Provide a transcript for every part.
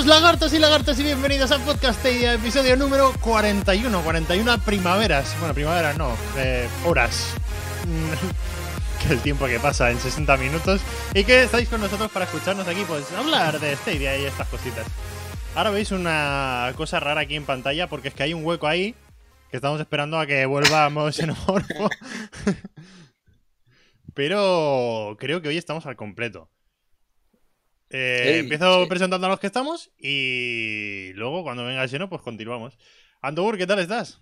todos lagartos y lagartas y bienvenidos al podcast Tedia, episodio número 41, 41 primaveras, bueno, primaveras no, eh, horas, Mm, que el tiempo que pasa en 60 minutos y que estáis con nosotros para escucharnos aquí, pues hablar de Stadia y estas cositas. Ahora veis una cosa rara aquí en pantalla porque es que hay un hueco ahí que estamos esperando a que vuelva a modo xenomorfo. Pero creo que hoy estamos al completo. Eh, Ey, empiezo sí. presentando a los que estamos y luego cuando venga el Xeno pues continuamos. Andogur, ¿qué tal estás?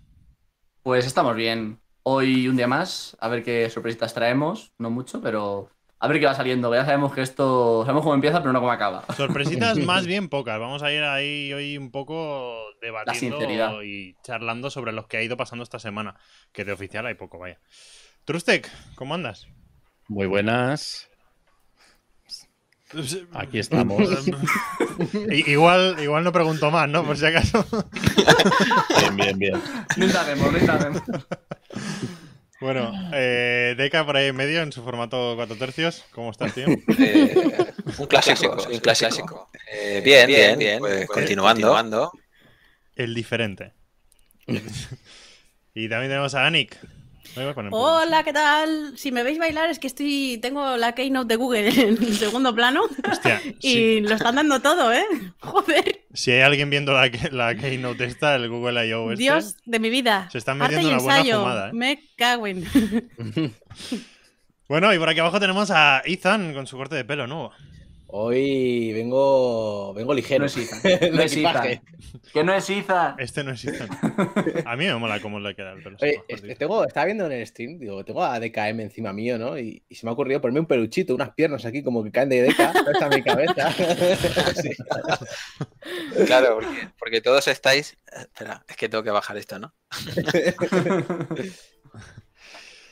Pues estamos bien. Hoy un día más, a ver qué sorpresitas traemos. No mucho, pero a ver qué va saliendo. Ya sabemos que esto. Sabemos cómo empieza, pero no cómo acaba. Sorpresitas más bien pocas. Vamos a ir ahí hoy un poco debatiendo sinceridad. y charlando sobre los que ha ido pasando esta semana. Que de oficial hay poco, vaya. Trustek, ¿cómo andas? Muy buenas, aquí estamos. Igual, igual no pregunto más, ¿no? Por si acaso. bien, bien, bien. No indaguemos, no indaguemos. Bueno, eh, Deca por ahí en medio en su formato 4 tercios. ¿Cómo estás, tío? Eh, un clásico, un clásico. Eh, bien, bien, bien. Pues, continuando. El diferente. y también tenemos a Anik. Hola, ¿qué tal? Si me veis bailar es que estoy tengo la keynote de Google en segundo plano Hostia, y lo están dando todo, ¿eh? Joder, si hay alguien viendo la, la Keynote esta, el Google I.O. este, Dios de mi vida. Se están metiendo una buena ensayo. fumada, ¿eh? Me cago en. Bueno, y por aquí abajo tenemos a Ethan con su corte de pelo nuevo. Hoy vengo, vengo ligero. No es Ethan. El No es. Que no es Iza. Este no es Ethan. A mí me mola cómo le queda el pelo. Oye, este- tengo, estaba viendo en el stream, digo, tengo a DKM encima mío, ¿no? Y, y se me ha ocurrido ponerme un peluchito, unas piernas aquí como que caen de DK, hasta mi cabeza. Sí. Claro, porque, porque todos estáis. Espera, es que tengo que bajar esto, ¿no?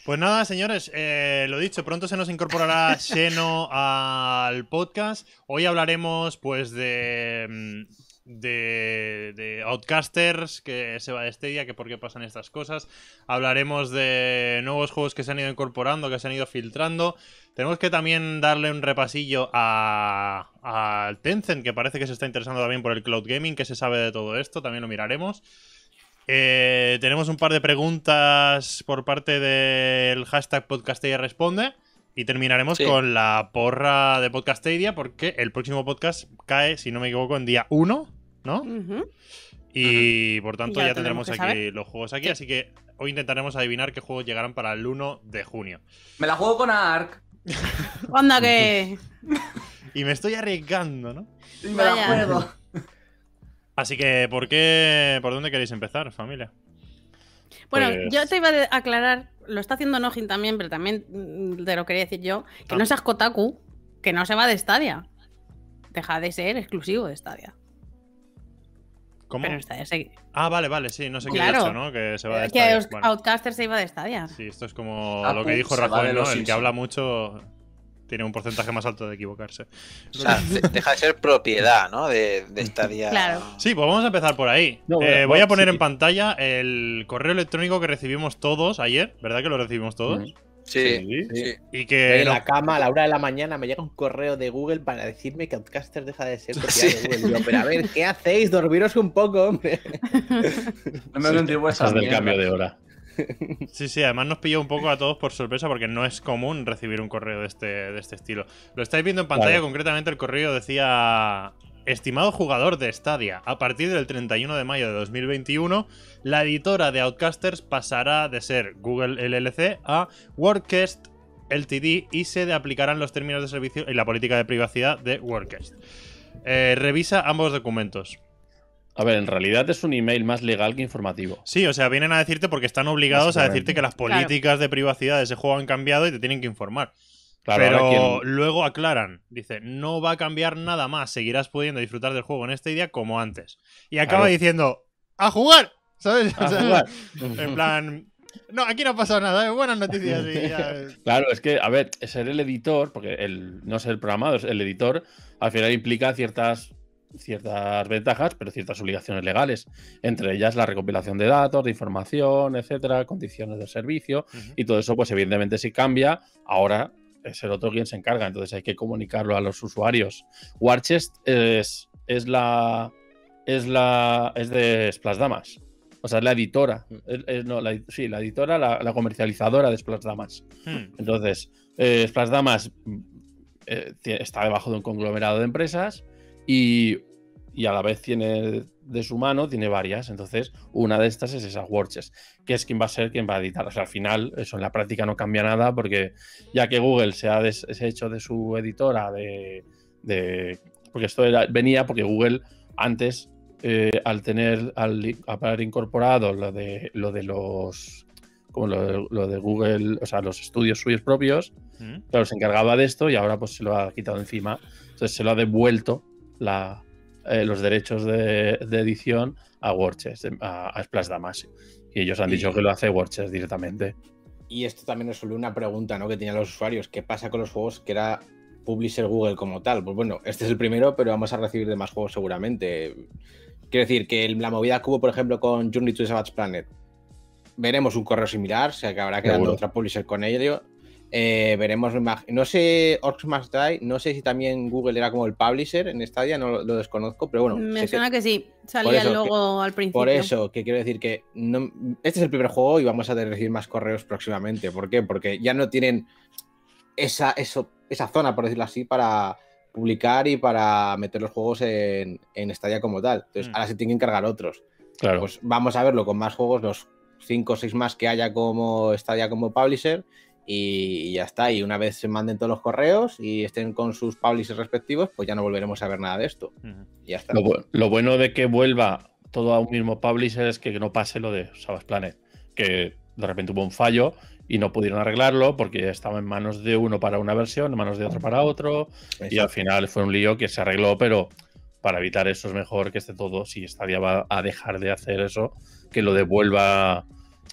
Pues nada, señores, eh, lo dicho, pronto se nos incorporará Xeno al podcast. Hoy hablaremos, pues, de, mm, de, de Outcasters, que se va de Stadia, que por qué pasan estas cosas. Hablaremos de nuevos juegos que se han ido incorporando, que se han ido filtrando. Tenemos que también darle un repasillo a, a Tencent, que parece que se está interesando también por el cloud gaming, que se sabe de todo esto, también lo miraremos. Eh, tenemos un par de preguntas por parte del hashtag Podcastedia Responde. Y terminaremos Sí. con la porra de Podcastedia, porque el próximo podcast cae, si no me equivoco, en día 1, ¿no? Y por tanto Ya ya, tendremos aquí los juegos aquí. Así que hoy intentaremos adivinar qué juegos llegarán para el 1 de junio. Me la juego con Ark. Onda que. Y me estoy arriesgando, ¿no? Y me la juego. Así que, ¿por qué? ¿Por dónde queréis empezar, familia? Bueno, Pues- yo te iba a aclarar, lo está haciendo Nojin también, pero también mm, te lo quería decir yo, que Ah. no seas Kotaku, que no se va de Stadia. Deja de ser exclusivo de Stadia. ¿Cómo? Pero Stadia se- Ah, vale, vale, sí, no sé qué he Claro. dicho, ¿no? Que se va de que Stadia. Out- Bueno. Outcaster se iba de Stadia. Sí, esto es como Ah, lo que pu- dijo se va Rajoy, de ¿no? El que habla mucho tiene un porcentaje más alto de equivocarse. O sea, de- deja de ser propiedad, ¿no? De, de esta día. Claro. Sí, pues vamos a empezar por ahí. No, Eh, voy a poner sí. en pantalla el correo electrónico que recibimos todos ayer, ¿verdad que lo recibimos todos? Sí, Sí. sí. Y que en no- la cama, a la hora de la mañana, me llega un correo de Google para decirme que Outcaster deja de ser propiedad Sí. de Google. Pero a ver, ¿qué hacéis? Dormiros un poco, hombre. No me contribuye esa del cambio de hora. Sí, sí, además nos pilló un poco a todos por sorpresa porque no es común recibir un correo de este, de este estilo. Lo estáis viendo en pantalla, concretamente el correo decía... Estimado jugador de Stadia, a partir del 31 de mayo de 2021, la editora de Outcasters pasará de ser Google LLC a Wordcast LTD y se aplicarán los términos de servicio y la política de privacidad de Wordcast. Eh, revisa ambos documentos. A ver, en realidad es un email más legal que informativo. Sí, o sea, vienen a decirte porque están obligados a decirte que las políticas de privacidad de ese juego han cambiado y te tienen que informar. Claro, Pero quien- luego aclaran, dice, no va a cambiar nada más, seguirás pudiendo disfrutar del juego en esta idea como antes. Y acaba Claro. diciendo, ¡a jugar! ¿Sabes? A O sea, jugar. En plan, no, aquí no ha pasado nada, ¿eh? buenas noticias. y ya. Claro, es que, a ver, ser el editor, porque el, no ser el programador, el editor, al final implica ciertas, ciertas ventajas, pero ciertas obligaciones legales. Entre ellas la recopilación de datos, de información, etcétera, condiciones del servicio. Y todo eso, pues evidentemente, si cambia, ahora es el otro quien se encarga. Entonces hay que comunicarlo a los usuarios. Warchest es, es la. Es la. Es de Splash Damas. O sea, es la editora. Es- es- no, la- sí, la editora, la, la comercializadora de Splash Damas. Hmm. Entonces, eh, Splash Damas eh, está debajo de un conglomerado de empresas y, y a la vez tiene de su mano, tiene varias. Entonces, una de estas es esa Watches, que es quien va a ser quien va a editar. O sea, al final, eso en la práctica no cambia nada porque ya que Google se ha des- deshecho de su editora, de, de- porque esto era- venía porque Google antes, eh, al tener, al haber incorporado lo de, lo de los como lo de, lo de Google, o sea, los estudios suyos propios, Hmm. claro, se encargaba de esto y ahora pues se lo ha quitado encima. Entonces se lo ha devuelto la, eh, los derechos de, de edición a WordChess, a, a Splash Damas. Y ellos han dicho que lo hace WordChess directamente. Y esto también resuelve una pregunta ¿no? que tenían los usuarios. ¿Qué pasa con los juegos que era publisher Google como tal? Pues bueno, este es el primero, pero vamos a recibir de más juegos seguramente. Quiero decir que la movida que hubo, por ejemplo, con Journey to the Savage Planet, veremos un correo similar, se acabará quedando Seguro. otra publisher con ello. Eh, veremos, no sé, Orcs Must Die, no sé si también Google era como el publisher en Stadia, no lo, lo desconozco, pero bueno. Me que- suena que sí. Salía el logo al principio. por eso, que quiero decir que no- este es el primer juego y vamos a que recibir más correos próximamente. ¿Por qué? Porque ya no tienen esa, eso, esa zona, por decirlo así, para publicar y para meter los juegos en, en Stadia como tal. Entonces, Mm. ahora se tienen que encargar otros. Claro. Pues vamos a verlo con más juegos, los 5 o 6 más que haya como Stadia como publisher. Y ya está. Y una vez se manden todos los correos y estén con sus publishers respectivos, pues ya no volveremos a ver nada de esto. Y ya está. Lo, lo bueno de que vuelva todo a un mismo publisher es que no pase lo de Savage Planet, que de repente hubo un fallo y no pudieron arreglarlo porque estaba en manos de uno para una versión, en manos de otro para otro, y al final fue un lío que se arregló, pero para evitar eso es mejor que esté todo, si Stadia va a dejar de hacer eso, que lo devuelva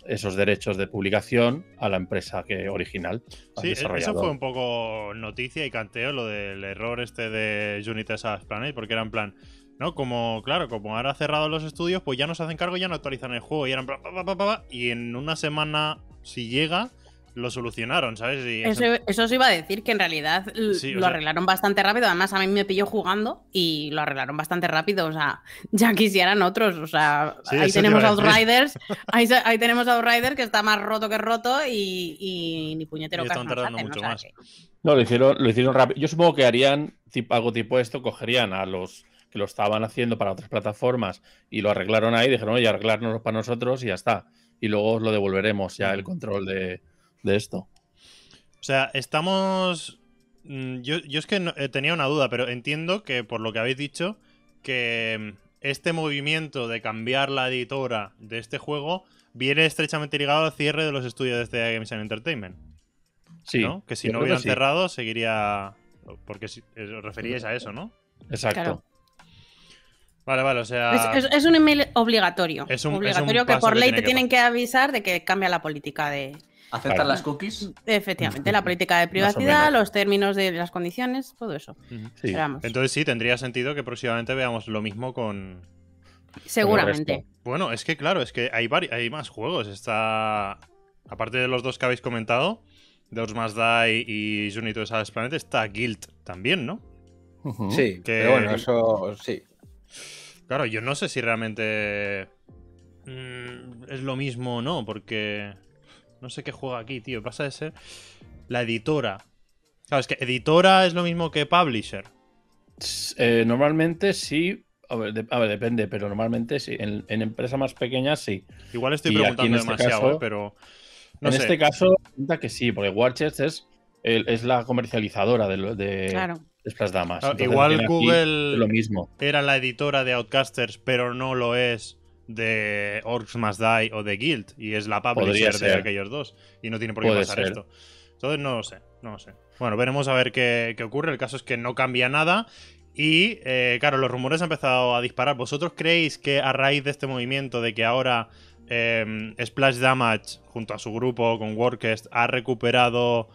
esos derechos de publicación a la empresa que original. al Sí, e- eso fue un poco noticia y canteo, lo del error este de Unity Savage Planet, porque era en plan, ¿no? Como, claro, como ahora ha cerrado los estudios, pues ya no se hacen cargo, ya no actualizan el juego, y eran y en una semana, si llega, lo solucionaron, ¿sabes? Y Eso, eso os iba a decir, que en realidad Sí, lo sea- arreglaron bastante rápido. Además, a mí me pilló jugando y lo arreglaron bastante rápido. O sea, ya quisieran otros. O sea, Sí, ahí tenemos a Outriders. ahí, ahí tenemos Outriders que está más roto que roto y, y ni puñetero Y están tardando hacen, mucho o sea más. que- No, lo hicieron, lo hicieron rápido. Yo supongo que harían tip- algo tipo esto, cogerían a los que lo estaban haciendo para otras plataformas y lo arreglaron ahí, dijeron, oye, arreglárnoslo para nosotros y ya está. Y luego os lo devolveremos ya el control de, de esto. O sea, estamos. mm, Yo, yo es que no- eh, tenía una duda, pero entiendo que por lo que habéis dicho, que mm, este movimiento de cambiar la editora de este juego viene estrechamente ligado al cierre de los estudios de este Games and Entertainment. Sí, ¿no? Que si no hubieran sí. cerrado, seguiría. Porque si, eh, os referíais a eso, ¿no? Exacto. Claro. Vale, vale, o sea. Es, es- es un email obligatorio. Es un- es un obligatorio que por ley te que tienen que avisar de que cambia la política de. ¿Aceptan Claro. las cookies? Efectivamente, la política de Más privacidad, los términos de las condiciones, todo eso. Sí. Entonces sí, tendría sentido que próximamente veamos lo mismo con. seguramente. Bueno, es que claro, es que hay, vari- hay más juegos. Está. Aparte de los dos que habéis comentado, Doors Must Die y Unity to Savage Planet, está Guild también, ¿no? Sí, Que- pero bueno, eso sí. Claro, yo no sé si realmente mm, es lo mismo o no, porque no sé qué juega aquí, tío. Pasa de ser la editora. Claro, es que editora es lo mismo que publisher. Eh, normalmente sí. A ver, de- a ver, depende, pero normalmente sí. En, en empresas más pequeñas sí. Igual estoy Y aquí preguntando en este demasiado, caso- ¿eh? pero no en sé. este caso, pinta que sí, porque Warchest es, el- es la comercializadora de, lo- de, Claro. Splash Damas. Claro, igual Google- Lo mismo. Era la editora de Outcasters, pero no lo es de Orcs Must Die o de Guild. Y es la Podría publisher de ser. aquellos dos. Y no tiene por qué Puede pasar ser. esto. Entonces no lo sé, no lo sé. Bueno, veremos a ver qué, qué ocurre. El caso es que no cambia nada. Y eh, claro, los rumores han empezado a disparar. ¿Vosotros creéis que a raíz de este movimiento, de que ahora eh, Splash Damage, junto a su grupo con Workest, ha recuperado,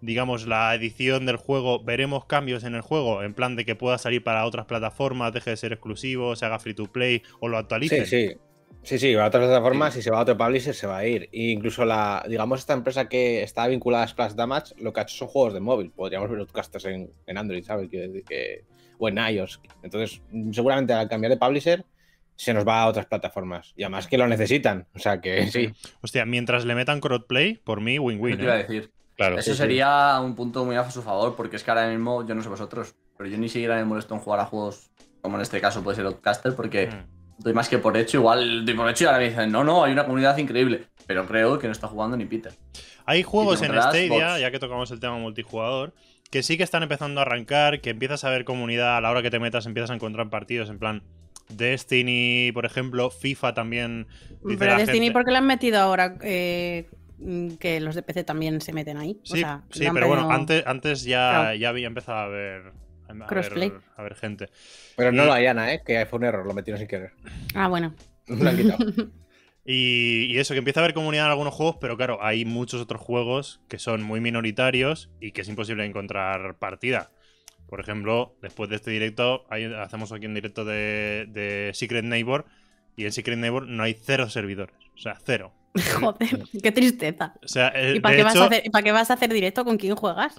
digamos, la edición del juego, veremos cambios en el juego? En plan de que pueda salir para otras plataformas, deje de ser exclusivo, se haga free to play o lo actualicen. Sí, sí. Sí, sí, va a otras plataformas, si se va a otro publisher se va a ir. E incluso la, digamos, esta empresa que está vinculada a Splash Damage, lo que ha hecho son juegos de móvil. Podríamos ver podcasters en, en Android, ¿sabes? Decir que, o en iOS. Entonces, seguramente al cambiar de publisher, se nos va a otras plataformas. Y además que lo necesitan. O sea que sí. Hostia, mientras le metan crossplay, por mí, win-win. te iba a ¿eh? decir. Claro. Eso sí, sí. sería un punto muy a su favor, porque es que ahora mismo, yo no sé vosotros, pero yo ni siquiera me molesto en jugar a juegos como en este caso puede ser Outcaster, porque Mm. doy más que por hecho. Igual doy por hecho y ahora me dicen, no, no, hay una comunidad increíble. Pero creo que no está jugando ni Peter. Hay juegos en Stadia, bots. ya que tocamos el tema multijugador, que sí que están empezando a arrancar, que empiezas a ver comunidad, a la hora que te metas empiezas a encontrar partidos, en plan Destiny, por ejemplo, FIFA también. dice Pero la Destiny, gente- ¿por qué le han metido ahora eh, que los de PC también se meten ahí? O Sí, sea, sí, pero bueno, antes, antes ya, Claro. ya había empezado a ver, a ver, Crossplay. a ver gente. Pero no Y- lo hayan, ¿eh? Que fue un error, lo metieron sin querer. Ah, bueno. Lo han quitado. Y, y eso, que empieza a haber comunidad en algunos juegos, pero claro, hay muchos otros juegos que son muy minoritarios y que es imposible encontrar partida. Por ejemplo, después de este directo, hay- hacemos aquí un directo de, de Secret Neighbor y en Secret Neighbor no hay cero servidores. O sea, cero. Joder, qué tristeza. O sea, eh, ¿Y para qué, vas hecho, a hacer, y para qué vas a hacer directo? ¿Con quién juegas?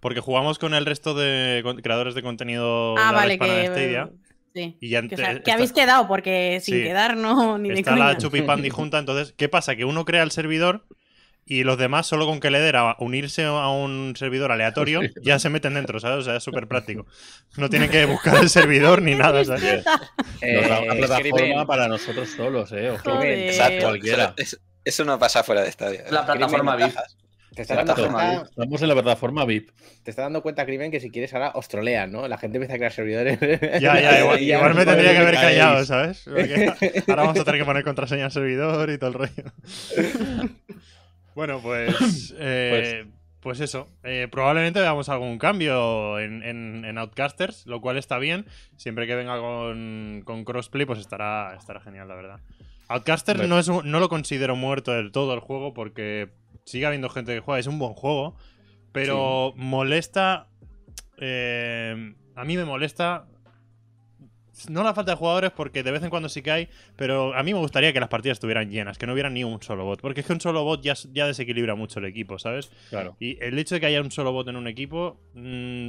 porque jugamos con el resto de creadores de contenido ah, la vale, que. Stadia. Sí. Y ya Que, o sea, que habéis quedado, porque sin Sí. quedar no, ni de Está la. Chupipandi junta, entonces, ¿qué pasa? Que uno crea el servidor y los demás, solo con que le den a unirse a un servidor aleatorio, Sí. ya se meten dentro, ¿sabes? O sea, es súper práctico. No tienen que buscar el servidor ni nada, ¿sabes? Nos da una Eh, plataforma escriben- para nosotros solos, ¿eh? Ojo. Joder. Exacto. Cualquiera. Eso, eso no pasa fuera de estadio. Es la plataforma VIP. Te dando cuenta, Estamos en la plataforma VIP. te estás dando cuenta, Crimen, que si quieres ahora os trolean, ¿no? La gente empieza a crear servidores. Ya, ya, igual, Y ya igual me tendría que haber callado, ¿sabes? Porque ahora vamos a tener que poner contraseña al servidor y todo el rollo. Bueno, pues. eh, pues eso. eh, probablemente veamos algún cambio en, en- en Outcasters, lo cual está bien. Siempre que venga con, con crossplay, pues estará, estará genial, la verdad. Outcasters Bueno. no, es un- no lo considero muerto del todo el juego porque sigue habiendo gente que juega. Es un buen juego, pero molesta. eh, a mí me molesta. No la falta de jugadores porque de vez en cuando sí que hay, pero a mí me gustaría que las partidas estuvieran llenas, que no hubiera ni un solo bot, porque es que un solo bot ya, ya desequilibra mucho el equipo, ¿sabes? Claro. Y el hecho de que haya un solo bot en un equipo mm,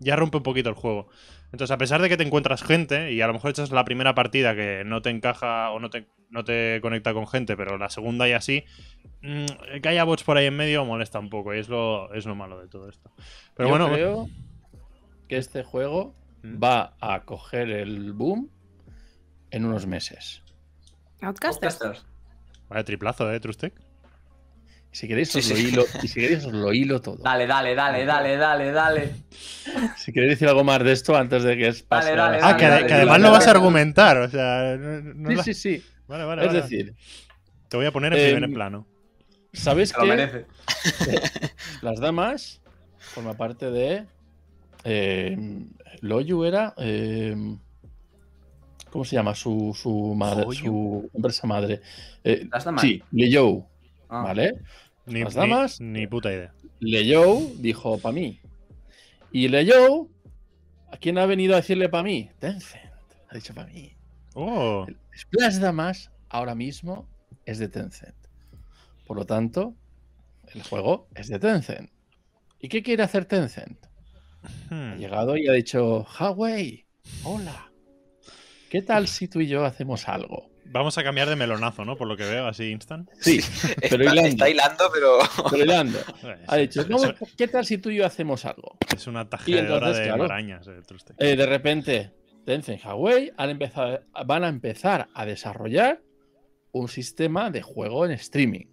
ya rompe un poquito el juego. Entonces, a pesar de que te encuentras gente y a lo mejor echas la primera partida que no te encaja o no te, no te conecta con gente, pero la segunda y así, mm, que haya bots por ahí en medio molesta un poco y es lo, es lo malo de todo esto. Pero Yo bueno, creo que este juego Mm. va a coger el boom en unos meses. Outcasters. Outcasters. vaya triplazo, ¿eh, Trustec? Si queréis, Sí, os lo sí. hilo, y si queréis, os lo hilo todo. Dale, dale, dale, dale, dale, dale. Si queréis decir algo más de esto antes de que es pase Dale, a la dale, Ah, dale, que, dale, que dale, además dale, lo vas a argumentar, o sea, no- no Sí, la- sí, sí. Vale, vale, Es vale. decir, te voy a poner en em, primer plano. ¿sabéis que merece. las damas forma parte de eh, Loyu era eh, ¿cómo se llama su, su madre ¿Loyu? su empresa madre? Eh, Las damas. sí, Leyou, Ah. ¿vale? Ni, las damas- ni puta idea. Leyou dijo para mí. Y Leyou, ¿a quién ha venido a decirle para mí? Tencent, ha dicho para mí. Oh, Splash Damas ahora mismo es de Tencent. Por lo tanto, el juego es de Tencent. ¿Y qué quiere hacer Tencent? Ha hmm. llegado y ha dicho, Huawei, hola. ¿Qué tal si tú y yo hacemos algo? Vamos a cambiar de melonazo, ¿no? Por lo que veo, así instant. Sí, pero está, hilando. está hilando, pero. pero hilando. Eh, Ha dicho, es- "¿Cómo- ¿qué tal si tú y yo hacemos algo? Es una tajedora de claro. marañas, el Trustec. Eh, de repente, Tencent y Huawei han empezado, van a empezar a desarrollar un sistema de juego en streaming.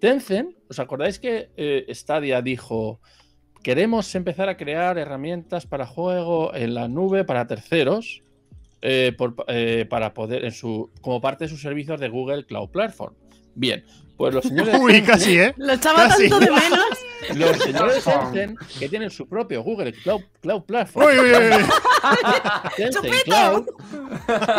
Tencent, ¿os acordáis que eh, Stadia dijo queremos empezar a crear herramientas para juego en la nube para terceros eh, por- eh, para poder en su como parte de sus servicios de Google Cloud Platform. Bien, pues los señores de Uy, casi, ¿eh? Lo echaba Casi. tanto de menos. los señores de Tencent que tienen su propio Google Cloud, Cloud Platform. Uy, uy, uy. Tencent Cloud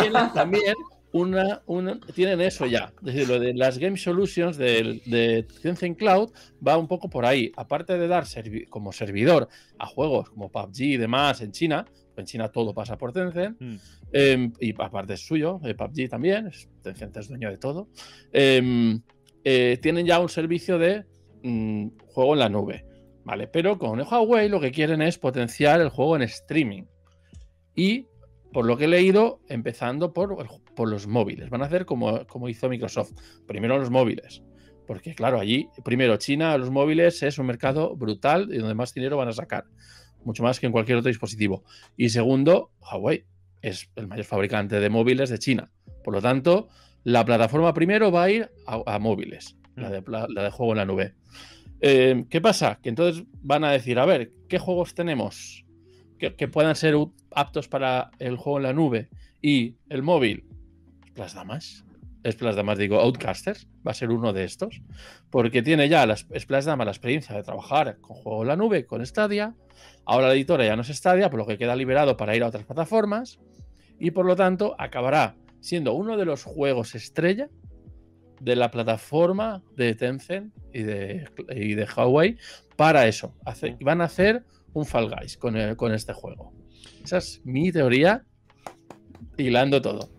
tienen también una, una- tienen eso ya. Es decir, lo de las Game Solutions del- de, Tencent Cloud va un poco por ahí. Aparte de dar servi- como servidor a juegos como PUBG y demás en China, en China todo pasa por Tencent, Mm. em, y aparte es suyo, eh, PUBG también, es- Tencent es dueño de todo, em, eh, tienen ya un servicio de mm, juego en la nube. ¿Vale? Pero con Huawei lo que quieren es potenciar el juego en streaming. Y por lo que he leído, empezando por, por los móviles. Van a hacer como, como hizo Microsoft. Primero los móviles. Porque claro, allí, primero, China, los móviles es un mercado brutal y donde más dinero van a sacar. Mucho más que en cualquier otro dispositivo. Y segundo, Huawei es el mayor fabricante de móviles de China. Por lo tanto, la plataforma primero va a ir a, móviles, la de, la de juego en la nube. Eh, ¿Qué pasa? Que entonces van a decir, a ver, ¿qué juegos tenemos que, que puedan ser aptos para el juego en la nube y el móvil? Las damas. Splash Damas, digo, Outcasters, va a ser uno de estos, porque tiene ya las Splash Damas la experiencia de trabajar con juego en la nube, con Stadia. Ahora la editora ya no es Stadia, por lo que queda liberado para ir a otras plataformas y por lo tanto acabará siendo uno de los juegos estrella de la plataforma de Tencent y de, y de Huawei para eso. Hace- van a hacer un Fall Guys con, el- con este juego. Esa es mi teoría, hilando todo.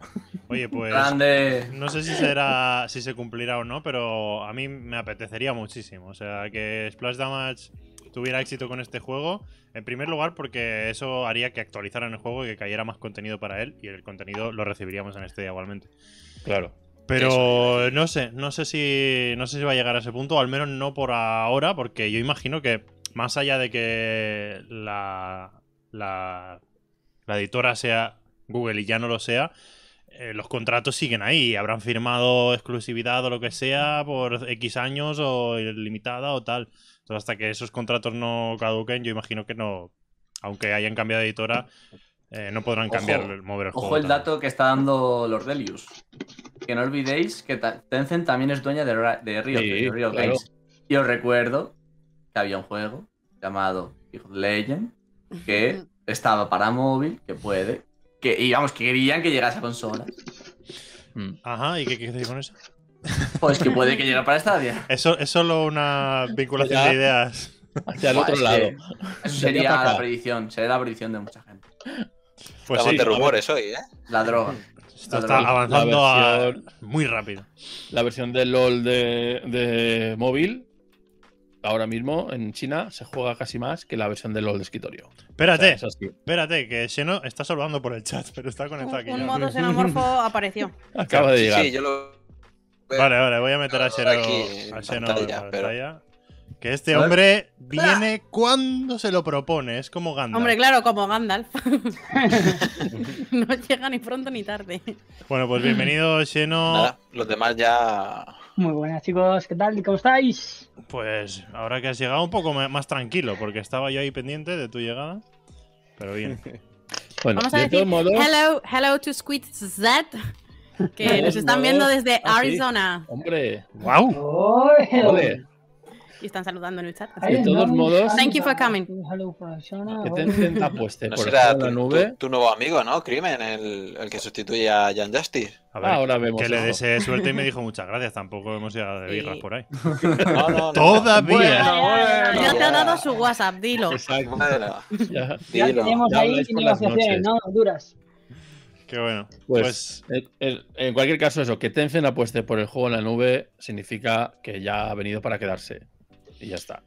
Oye, pues. Grande. No sé si será, si se cumplirá o no, pero a mí me apetecería muchísimo. O sea, que Splash Damage tuviera éxito con este juego. En primer lugar, porque eso haría que actualizaran el juego y que cayera más contenido para él. Y el contenido lo recibiríamos en este día igualmente. Claro. Pero no sé, no sé si. No sé si va a llegar a ese punto, o al menos no por ahora, porque yo imagino que más allá de que la. la, la editora sea Google y ya no lo sea, eh, los contratos siguen ahí. Habrán firmado exclusividad o lo que sea por X años o limitada o tal. Entonces, hasta que esos contratos no caduquen, yo imagino que no. Aunque hayan cambiado de editora, eh, no podrán Ojo, cambiar, mover el juego. Ojo el dato que está dando Lordelius. Que no olvidéis que Tencent también es dueña de, Ra- de Riot, Sí, de Riot claro. Games. Y os recuerdo que había un juego llamado League of Legends que estaba para móvil, que puede, que, y vamos, que querían que llegase a consolas. Mm. Ajá, ¿y qué quieres decir con eso? Pues que puede que llegue para Stadia. Eso es solo una vinculación Ya. de ideas. Hacia el otro es lado. Eso Sería la acá. predicción, sería la predicción de mucha gente. Pues Estamos sí, de rumores hoy, ¿eh? La droga. esto está avanzando a- muy rápido. La versión de LOL de, de móvil, ahora mismo en China, se juega casi más que la versión de LOL de escritorio. O sea, Espérate, es así. espérate, que Xeno está saludando por el chat, pero está conectado aquí. Un, ya. modo xenomorfo apareció. Acaba de llegar. Sí, yo lo. Vale, vale, voy a meter a Xeno, a Xeno pantalla, en pero- pantalla. Que este hombre viene cuando se lo propone, es como Gandalf. Hombre, claro, como Gandalf. no llega ni pronto ni tarde. Bueno, pues bienvenido, Xeno. Nada, los demás ya. Muy buenas chicos, ¿qué tal? ¿Cómo estáis? Pues ahora que has llegado un poco más tranquilo, porque estaba yo ahí pendiente de tu llegada. Pero bien. Bueno, Vamos a de decir todos modos, hello, hello to Squid Z, que nos están modos- viendo desde Ah, sí. Arizona hombre, ¡Wow! Oh, y están saludando en el chat. De todos modos- Thank you for coming. Hello, persona. que Tencent apueste No por el será juego tu, en la nube. tu- tu nuevo amigo, ¿no? Crimen, el, el que sustituye a Jan Justice. A ver, Ahora vemos que le eso. desee suerte y me dijo muchas gracias. Tampoco hemos llegado de birras Sí. por ahí. No, no, no. Todavía. Bueno, Ya te ha dado su WhatsApp, dilo. Exacto. Ya. Ya dilo. tenemos Ya ahí negociaciones, ¿no? Duras. Qué bueno. Pues, Pues, en cualquier caso, eso, que Tencent apueste por el juego en la nube significa que ya ha venido para quedarse. Y ya está.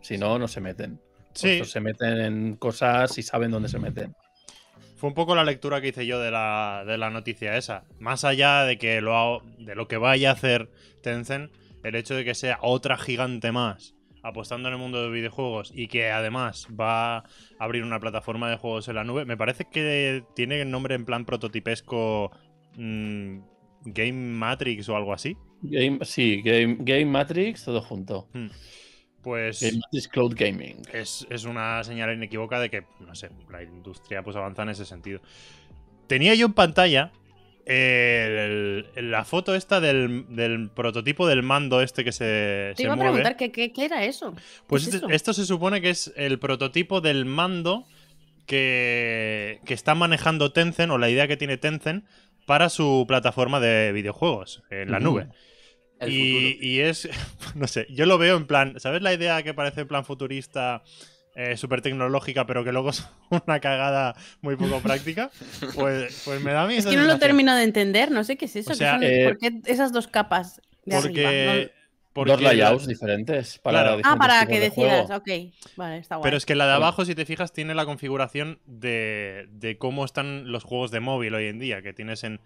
Si no, no se meten. sí, Estos se meten en cosas y saben dónde se meten. fue un poco la lectura que hice yo de la, de la noticia esa. Más allá de que lo ha- de lo que vaya a hacer Tencent, el hecho de que sea otra gigante más apostando en el mundo de videojuegos y que además va a abrir una plataforma de juegos en la nube, me parece que tiene el nombre en plan prototipesco mm, Game Matrix o algo así. Game, sí, Game, Game Matrix, todo junto. Pues is Cloud Gaming. es, es una señal inequívoca de que, no sé, la industria pues avanza en ese sentido. Tenía yo en pantalla eh, el- la foto esta del, del prototipo del mando este que se, Te se iba a preguntar qué, qué- qué era eso. Pues ¿Qué es este- eso? esto se supone que es el prototipo del mando que, que está manejando Tencent o la idea que tiene Tencent para su plataforma de videojuegos en la nube. El Y, futuro. y es, no sé, yo lo veo en plan, ¿sabes la idea que parece en plan futurista, eh, súper tecnológica, pero que luego es una cagada muy poco práctica? Pues, pues me da mí Es que no lo termino de entender, no sé qué es eso. O son- eh, ¿Por qué esas dos capas de Porque, arriba? No- porque Dos layouts la- diferentes para Claro. Ah, para que de decidas, juego. ok. Vale, está guay. Pero es que la de abajo, si te fijas, tiene la configuración de, de cómo están los juegos de móvil hoy en día, que tienes en,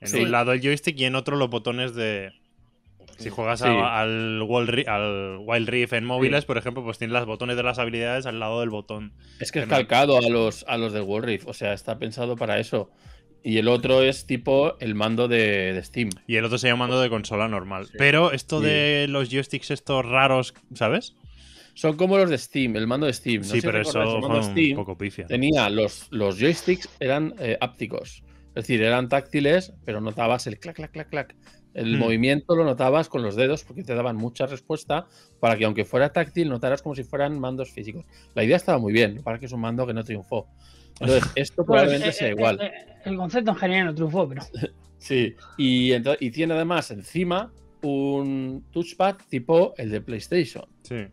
en Sí. un lado el joystick y en otro los botones de... Si juegas a- al, Wild Ri- al Wild Rift en móviles, por ejemplo, pues tienes los botones de las habilidades al lado del botón. Es que es calcado a los, a los del World Rift, o sea, está pensado para eso. Y el otro es tipo el mando de, de Steam. Y el otro se llama mando de consola normal. Pero esto de los joysticks estos raros, ¿sabes? Son como los de Steam, el mando de Steam. No sí, pero eso fue un Steam poco pifia. tenía los, los joysticks, eran eh, ápticos. Es decir, eran táctiles, pero notabas el clac, clac, clac, clac. El Hmm. movimiento lo notabas con los dedos porque te daban mucha respuesta para que aunque fuera táctil notaras como si fueran mandos físicos. La idea estaba muy bien, para que es un mando que no triunfó. Entonces, esto probablemente eh, sea eh, igual. eh, El concepto en general no triunfó, pero. Sí, y, y tiene además encima un touchpad tipo el de PlayStation. Sí.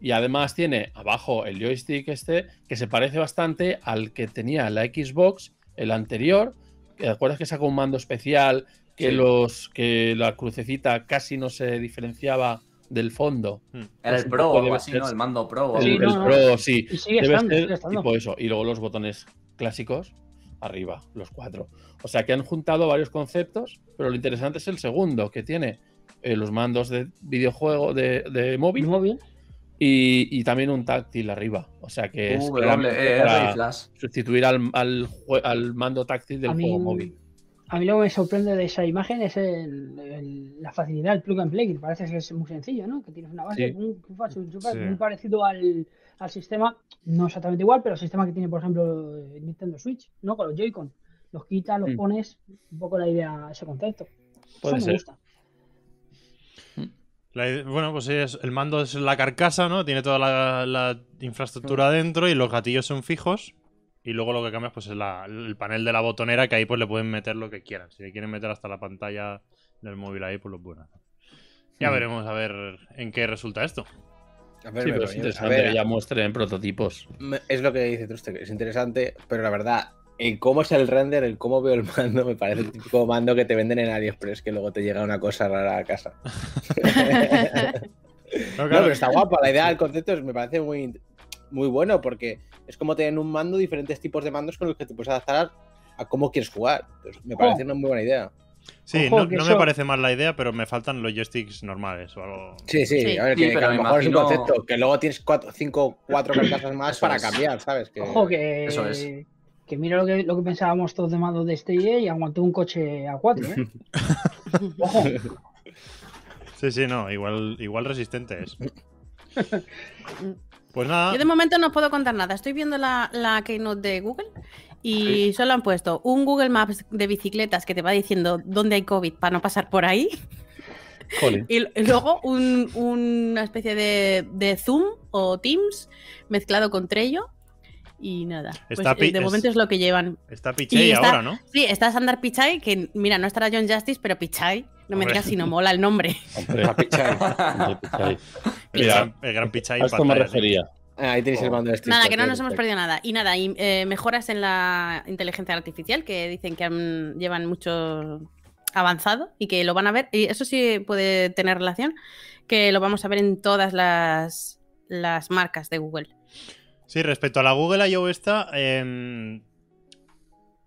Y además tiene abajo el joystick este que se parece bastante al que tenía la Xbox, el anterior. ¿Te acuerdas que sacó un mando especial que, Sí. los, que la crucecita casi no se diferenciaba del fondo? Era pues el Pro o así, ¿no? El mando Pro. El, Sí, el no, no. Pro, sí. Y sigue Debe estando, ser sigue estando. tipo eso. Y luego los botones clásicos arriba, los cuatro. O sea que han juntado varios conceptos, pero lo interesante es el segundo, que tiene eh, los mandos de videojuego de, de móvil móvil. y, y también un táctil arriba. O sea que es W, claramente E, R para y Flash. sustituir al, al, al mando táctil del A mí, juego móvil. A mí lo que me sorprende de esa imagen es el- el- la facilidad del plug and play, que parece que es muy sencillo, ¿no? Que tienes una base, Sí. un- Sí. muy parecido al, al sistema, no exactamente igual, pero el sistema que tiene, por ejemplo, Nintendo Switch, ¿no? Con los Joy-Con. Los quitas, los Mm. pones, un poco la idea, ese concepto. Puede Eso ser. me gusta. La bueno, pues sí, es- el mando es la carcasa, ¿no? Tiene toda la, la infraestructura dentro y los gatillos son fijos. Y luego lo que cambias pues es la- el panel de la botonera que ahí pues le pueden meter lo que quieran. Si le quieren meter hasta la pantalla del móvil ahí, pues lo pueden hacer. Ya veremos a ver en qué resulta esto. A ver, Sí, pero es interesante a ver, que ya muestren prototipos. es lo que dice Truste, que es interesante, pero la verdad, el cómo es el render, el cómo veo el mando, me parece el típico mando que te venden en AliExpress, que luego te llega una cosa rara a casa. No, No, claro, pero está guapo, la idea del concepto es- me parece muy, muy bueno porque es como tener un mando, diferentes tipos de mandos con los que te puedes adaptar a cómo quieres jugar. Entonces, me parece una muy buena idea. sí, Ojo, no, no me parece mal la idea, pero me faltan los joysticks normales o algo. Sí, sí, Sí. a ver, Sí, que, que pero a lo me mejor es un imagino- concepto, que luego tienes cuatro, cinco, cuatro carcasas más para es. cambiar, ¿sabes? Que... Ojo, que, Eso es. que mira lo que, lo que pensábamos todos de mando de este y aguantó un coche a cuatro, ¿eh? Ojo, Sí, sí, no, igual, igual resistente es. Pues nada. Yo de momento no puedo contar nada. Estoy viendo la, la Keynote de Google y solo han puesto un Google Maps de bicicletas que te va diciendo dónde hay COVID para no pasar por ahí. Jolín. Y, y luego un- una especie de, de Zoom o Teams mezclado con Trello. Y nada. Pues, Está eh, de momento es lo que llevan. Está está- ahora, ¿no? Sí, está Sandar Pichai, que mira, no estará John Justice, pero Pichai, no me digas si no mola el nombre. Hombre, hombre, Pichai. El Mira, gran, el gran Pichey A esto me refería. Ah, ahí tenéis el mando de Nada, que no nos hemos perdido nada. Y nada, y, eh, mejoras en la inteligencia artificial que dicen que han- llevan mucho avanzado y que lo van a ver. Y eso sí puede tener relación, que lo vamos a ver en todas las, las marcas de Google. Sí, respecto a la Google I.O. esta, em,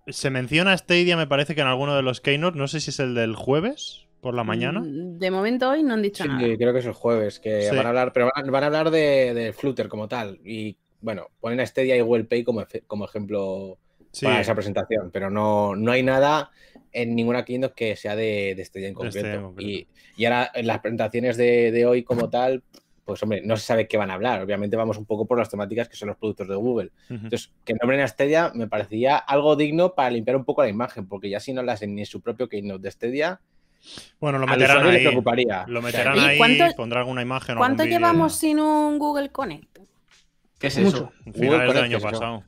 se menciona Stadia, me parece que en alguno de los Keynote, no sé si es el del jueves por la mañana. Mm, De momento hoy no han dicho Sí, nada. creo que es el jueves, que Sí. van a hablar, pero van, van a hablar de, de Flutter como tal. Y bueno, ponen a Stadia y Google Pay como, efe- como ejemplo Sí, para esa presentación, pero no, no hay nada en ninguna keynote que sea de, de Stadia en concreto. Y, y ahora en las presentaciones de, de hoy como tal, pues hombre, no se sabe qué van a hablar. Obviamente vamos un poco por las temáticas que son los productos de Google. Entonces, que nombren a Stadia me parecía algo digno para limpiar un poco la imagen, porque ya si no la hacen ni en su propio keynote de Stadia, Bueno, lo meterán ahí. preocuparía. Lo meterán ¿Y ahí, cuánto- pondrá alguna imagen o ¿Cuánto algún llevamos sin un Google Connect? ¿Qué es Mucho. eso? Finales Google del año pasado.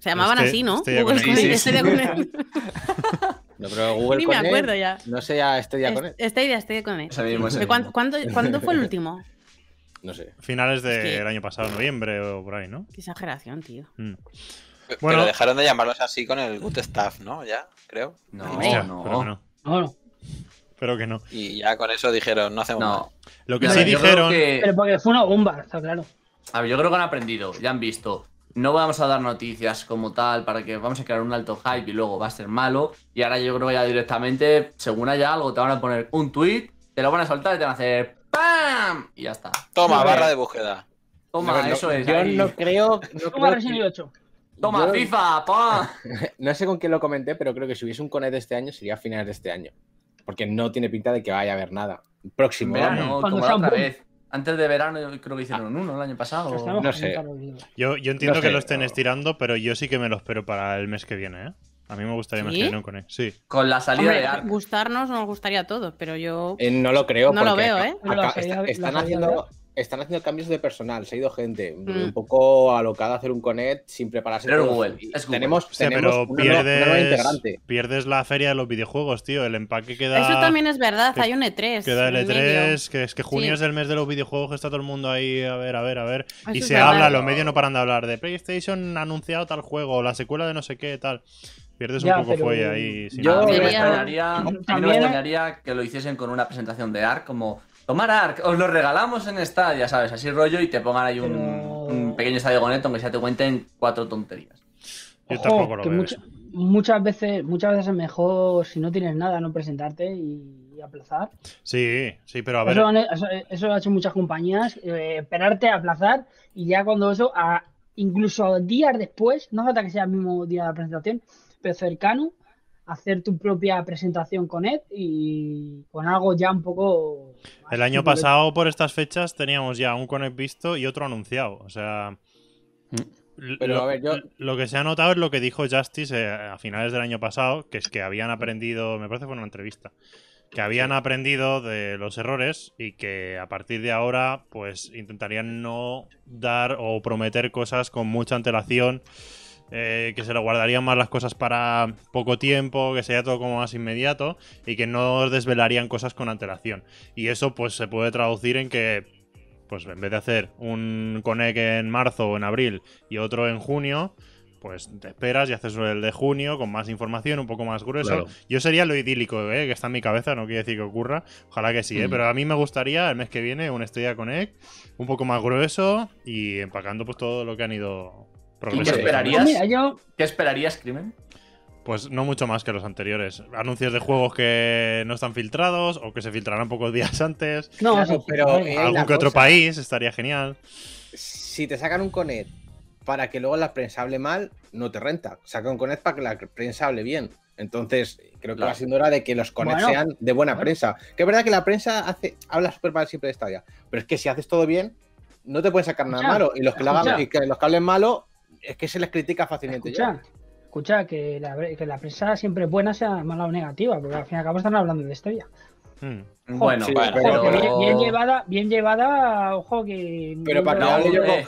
Se llamaban Este- así, ¿no? Stadia Google Connect. Connect, Sí. No, pero Google Ni me Connect, acuerdo ya. No sé a Stadia Connect. Stadia, Stadia Connect. Ese mismo, ese ¿De cuán- mismo. ¿Cuándo, cuándo fue el último? No sé. Finales del Es que- año pasado, noviembre o por ahí, ¿no? Qué exageración, tío. Mm. Pero Bueno. dejaron de llamarlos así con el Good Stuff, ¿no? Ya, creo. No, no. Pero que no. No, no. Pero que no. Y ya con eso dijeron, no hacemos No. más. Lo que sí dijeron. que- Pero porque fue una bomba, está claro. A ver, yo creo que han aprendido, ya han visto. No vamos a dar noticias como tal para que vamos a crear un alto hype y luego va a ser malo. Y ahora yo creo que ya directamente, según haya algo, te van a poner un tweet, te lo van a soltar y te van a hacer ¡PAM! Y ya está. Toma, No, barra de búsqueda. Toma, No, no, eso es. Yo ahí. no creo. No, Toma creo Resident que- Evil 8. Toma, yo- FIFA, ¡pam! no sé con quién lo comenté, pero creo que si hubiese un Connect este año sería a finales de este año. Porque no tiene pinta de que vaya a haber nada. Próximo. verano, como la otra boom. vez. Antes de verano yo creo que hicieron uno el año pasado. No sé. Yo, yo entiendo No que lo estén no. estirando, pero yo sí que me lo espero para el mes que viene, ¿eh? A mí me gustaría mes ¿Sí? que un Connect. Sí. Con la salida Hombre, de Ark. gustarnos nos gustaría a todos, pero yo. Eh, no lo creo. No lo veo, ¿eh? Acá está- están, haciendo, están haciendo cambios de personal. Se ha ido gente. Mm. Un poco alocado a hacer un Connect sin prepararse. Pero. Google, es Google. Tenemos, pero una, nueva- una nueva pierdes, integrante. pierdes la feria de los videojuegos, tío. El empaque queda. Eso también es verdad, que- hay un E3. Queda el en medio. E3, que es que junio Sí. es el mes de los videojuegos, que está todo el mundo ahí, a ver, a ver, a ver. Eso y se verdad. habla, los medios no paran de hablar de PlayStation ha anunciado tal juego, la secuela de no sé qué, tal. Pierdes Ya, un poco fuelle ahí. sin yo- me extrañaría, a mí no me También- extrañaría que lo hiciesen con una presentación de Ark, como tomar Ark, os lo regalamos en Stadia, ¿sabes? Así rollo y te pongan ahí un, Pero- un pequeño estadio con aunque ya te cuenten cuatro tonterías. Yo Ojo, tampoco lo veo. mucha- muchas veces muchas veces es mejor si no tienes nada no presentarte y, y aplazar. Sí, sí, pero a ver. Eso, eso, eso lo han hecho muchas compañías, eh, esperarte a aplazar y ya cuando eso, a, incluso días después, no falta que sea el mismo día de la presentación, cercano, hacer tu propia presentación con Ed y con algo ya un poco... El año pasado, por estas fechas, teníamos ya un Connect visto y otro anunciado. O sea. Mm. Pero, lo, a ver, yo- lo que se ha notado es lo que dijo Justice eh, a finales del año pasado, que es que habían aprendido, me parece que fue una entrevista, que habían aprendido de los errores y que a partir de ahora, pues intentarían no dar o prometer cosas con mucha antelación. Eh, que se lo guardarían más las cosas para poco tiempo, que sería todo como más inmediato y que no desvelarían cosas con antelación. Y eso pues se puede traducir en que pues en vez de hacer un Connect en marzo o en abril y otro en junio, pues te esperas y haces el de junio con más información, un poco más grueso. Claro. Yo sería lo idílico, ¿eh? que está en mi cabeza, no quiere decir que ocurra. Ojalá que sí, ¿eh? Mm. pero a mí me gustaría el mes que viene un Stadia Connect un poco más grueso y empacando pues todo lo que han ido qué progresando. esperarías? Mira, yo, ¿Qué esperarías, Crimen? Pues no mucho más que los anteriores. Anuncios de juegos que no están filtrados o que se filtrarán pocos días antes. no, Claro, pero, eh, Algún que otro país estaría genial. Si te sacan un Connect para que luego la prensa hable mal, no te renta. Saca un Connect para que la prensa hable bien. Entonces, creo que Claro. va siendo hora de que los Bueno, sean de buena bueno. prensa. Que es verdad que la prensa hace, habla súper mal siempre de Stadia. Pero es que si haces todo bien, no te pueden sacar nada Escucha, malo. Y los que, lo hagan, y que los que hablen malo, es que se les critica fácilmente. ya. escucha, escucha que la, que la prensa siempre es buena, sea mala o negativa, porque al fin y al cabo están hablando de historia. Hmm. Bueno, sí, bueno, pero- Ojo, que pero... bien, bien llevada, bien llevada, ojo que... Pero para que No, yo eh,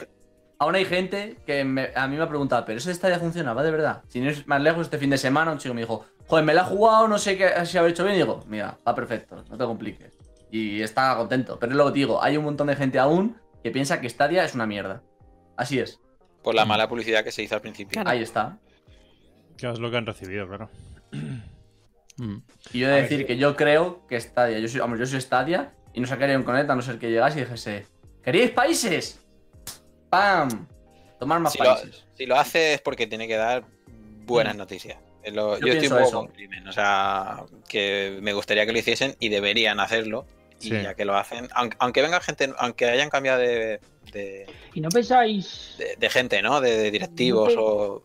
Aún hay gente que me- a mí me ha preguntado, ¿pero eso de Stadia funcionaba de verdad? Si no es más lejos, este fin de semana un chico me dijo, joder, me la he jugado, no sé qué, si haber hecho bien. Y digo, mira, va perfecto, no te compliques. Y está contento. Pero es lo que te digo, hay un montón de gente aún que piensa que Stadia es una mierda. Así es. Por la mala publicidad que se hizo al principio. Claro. Ahí está. Que es lo que han recibido, claro. Mm. Y yo he de decir que yo creo que Stadia, yo soy, vamos, yo soy Stadia y no sacaría un Connect a no ser que llegase y dijese, ¿queréis países? ¡Pam! Tomar más Si lo, países. si lo hace es porque tiene que dar buenas noticias. Es lo- Yo yo, estoy un pienso poco con crimen. O sea, que me gustaría que lo hiciesen y deberían hacerlo. Y Sí. ya que lo hacen, aunque, aunque venga gente, aunque hayan cambiado de, de, Y no pensáis... de- de gente, ¿no? De, de directivos No, o.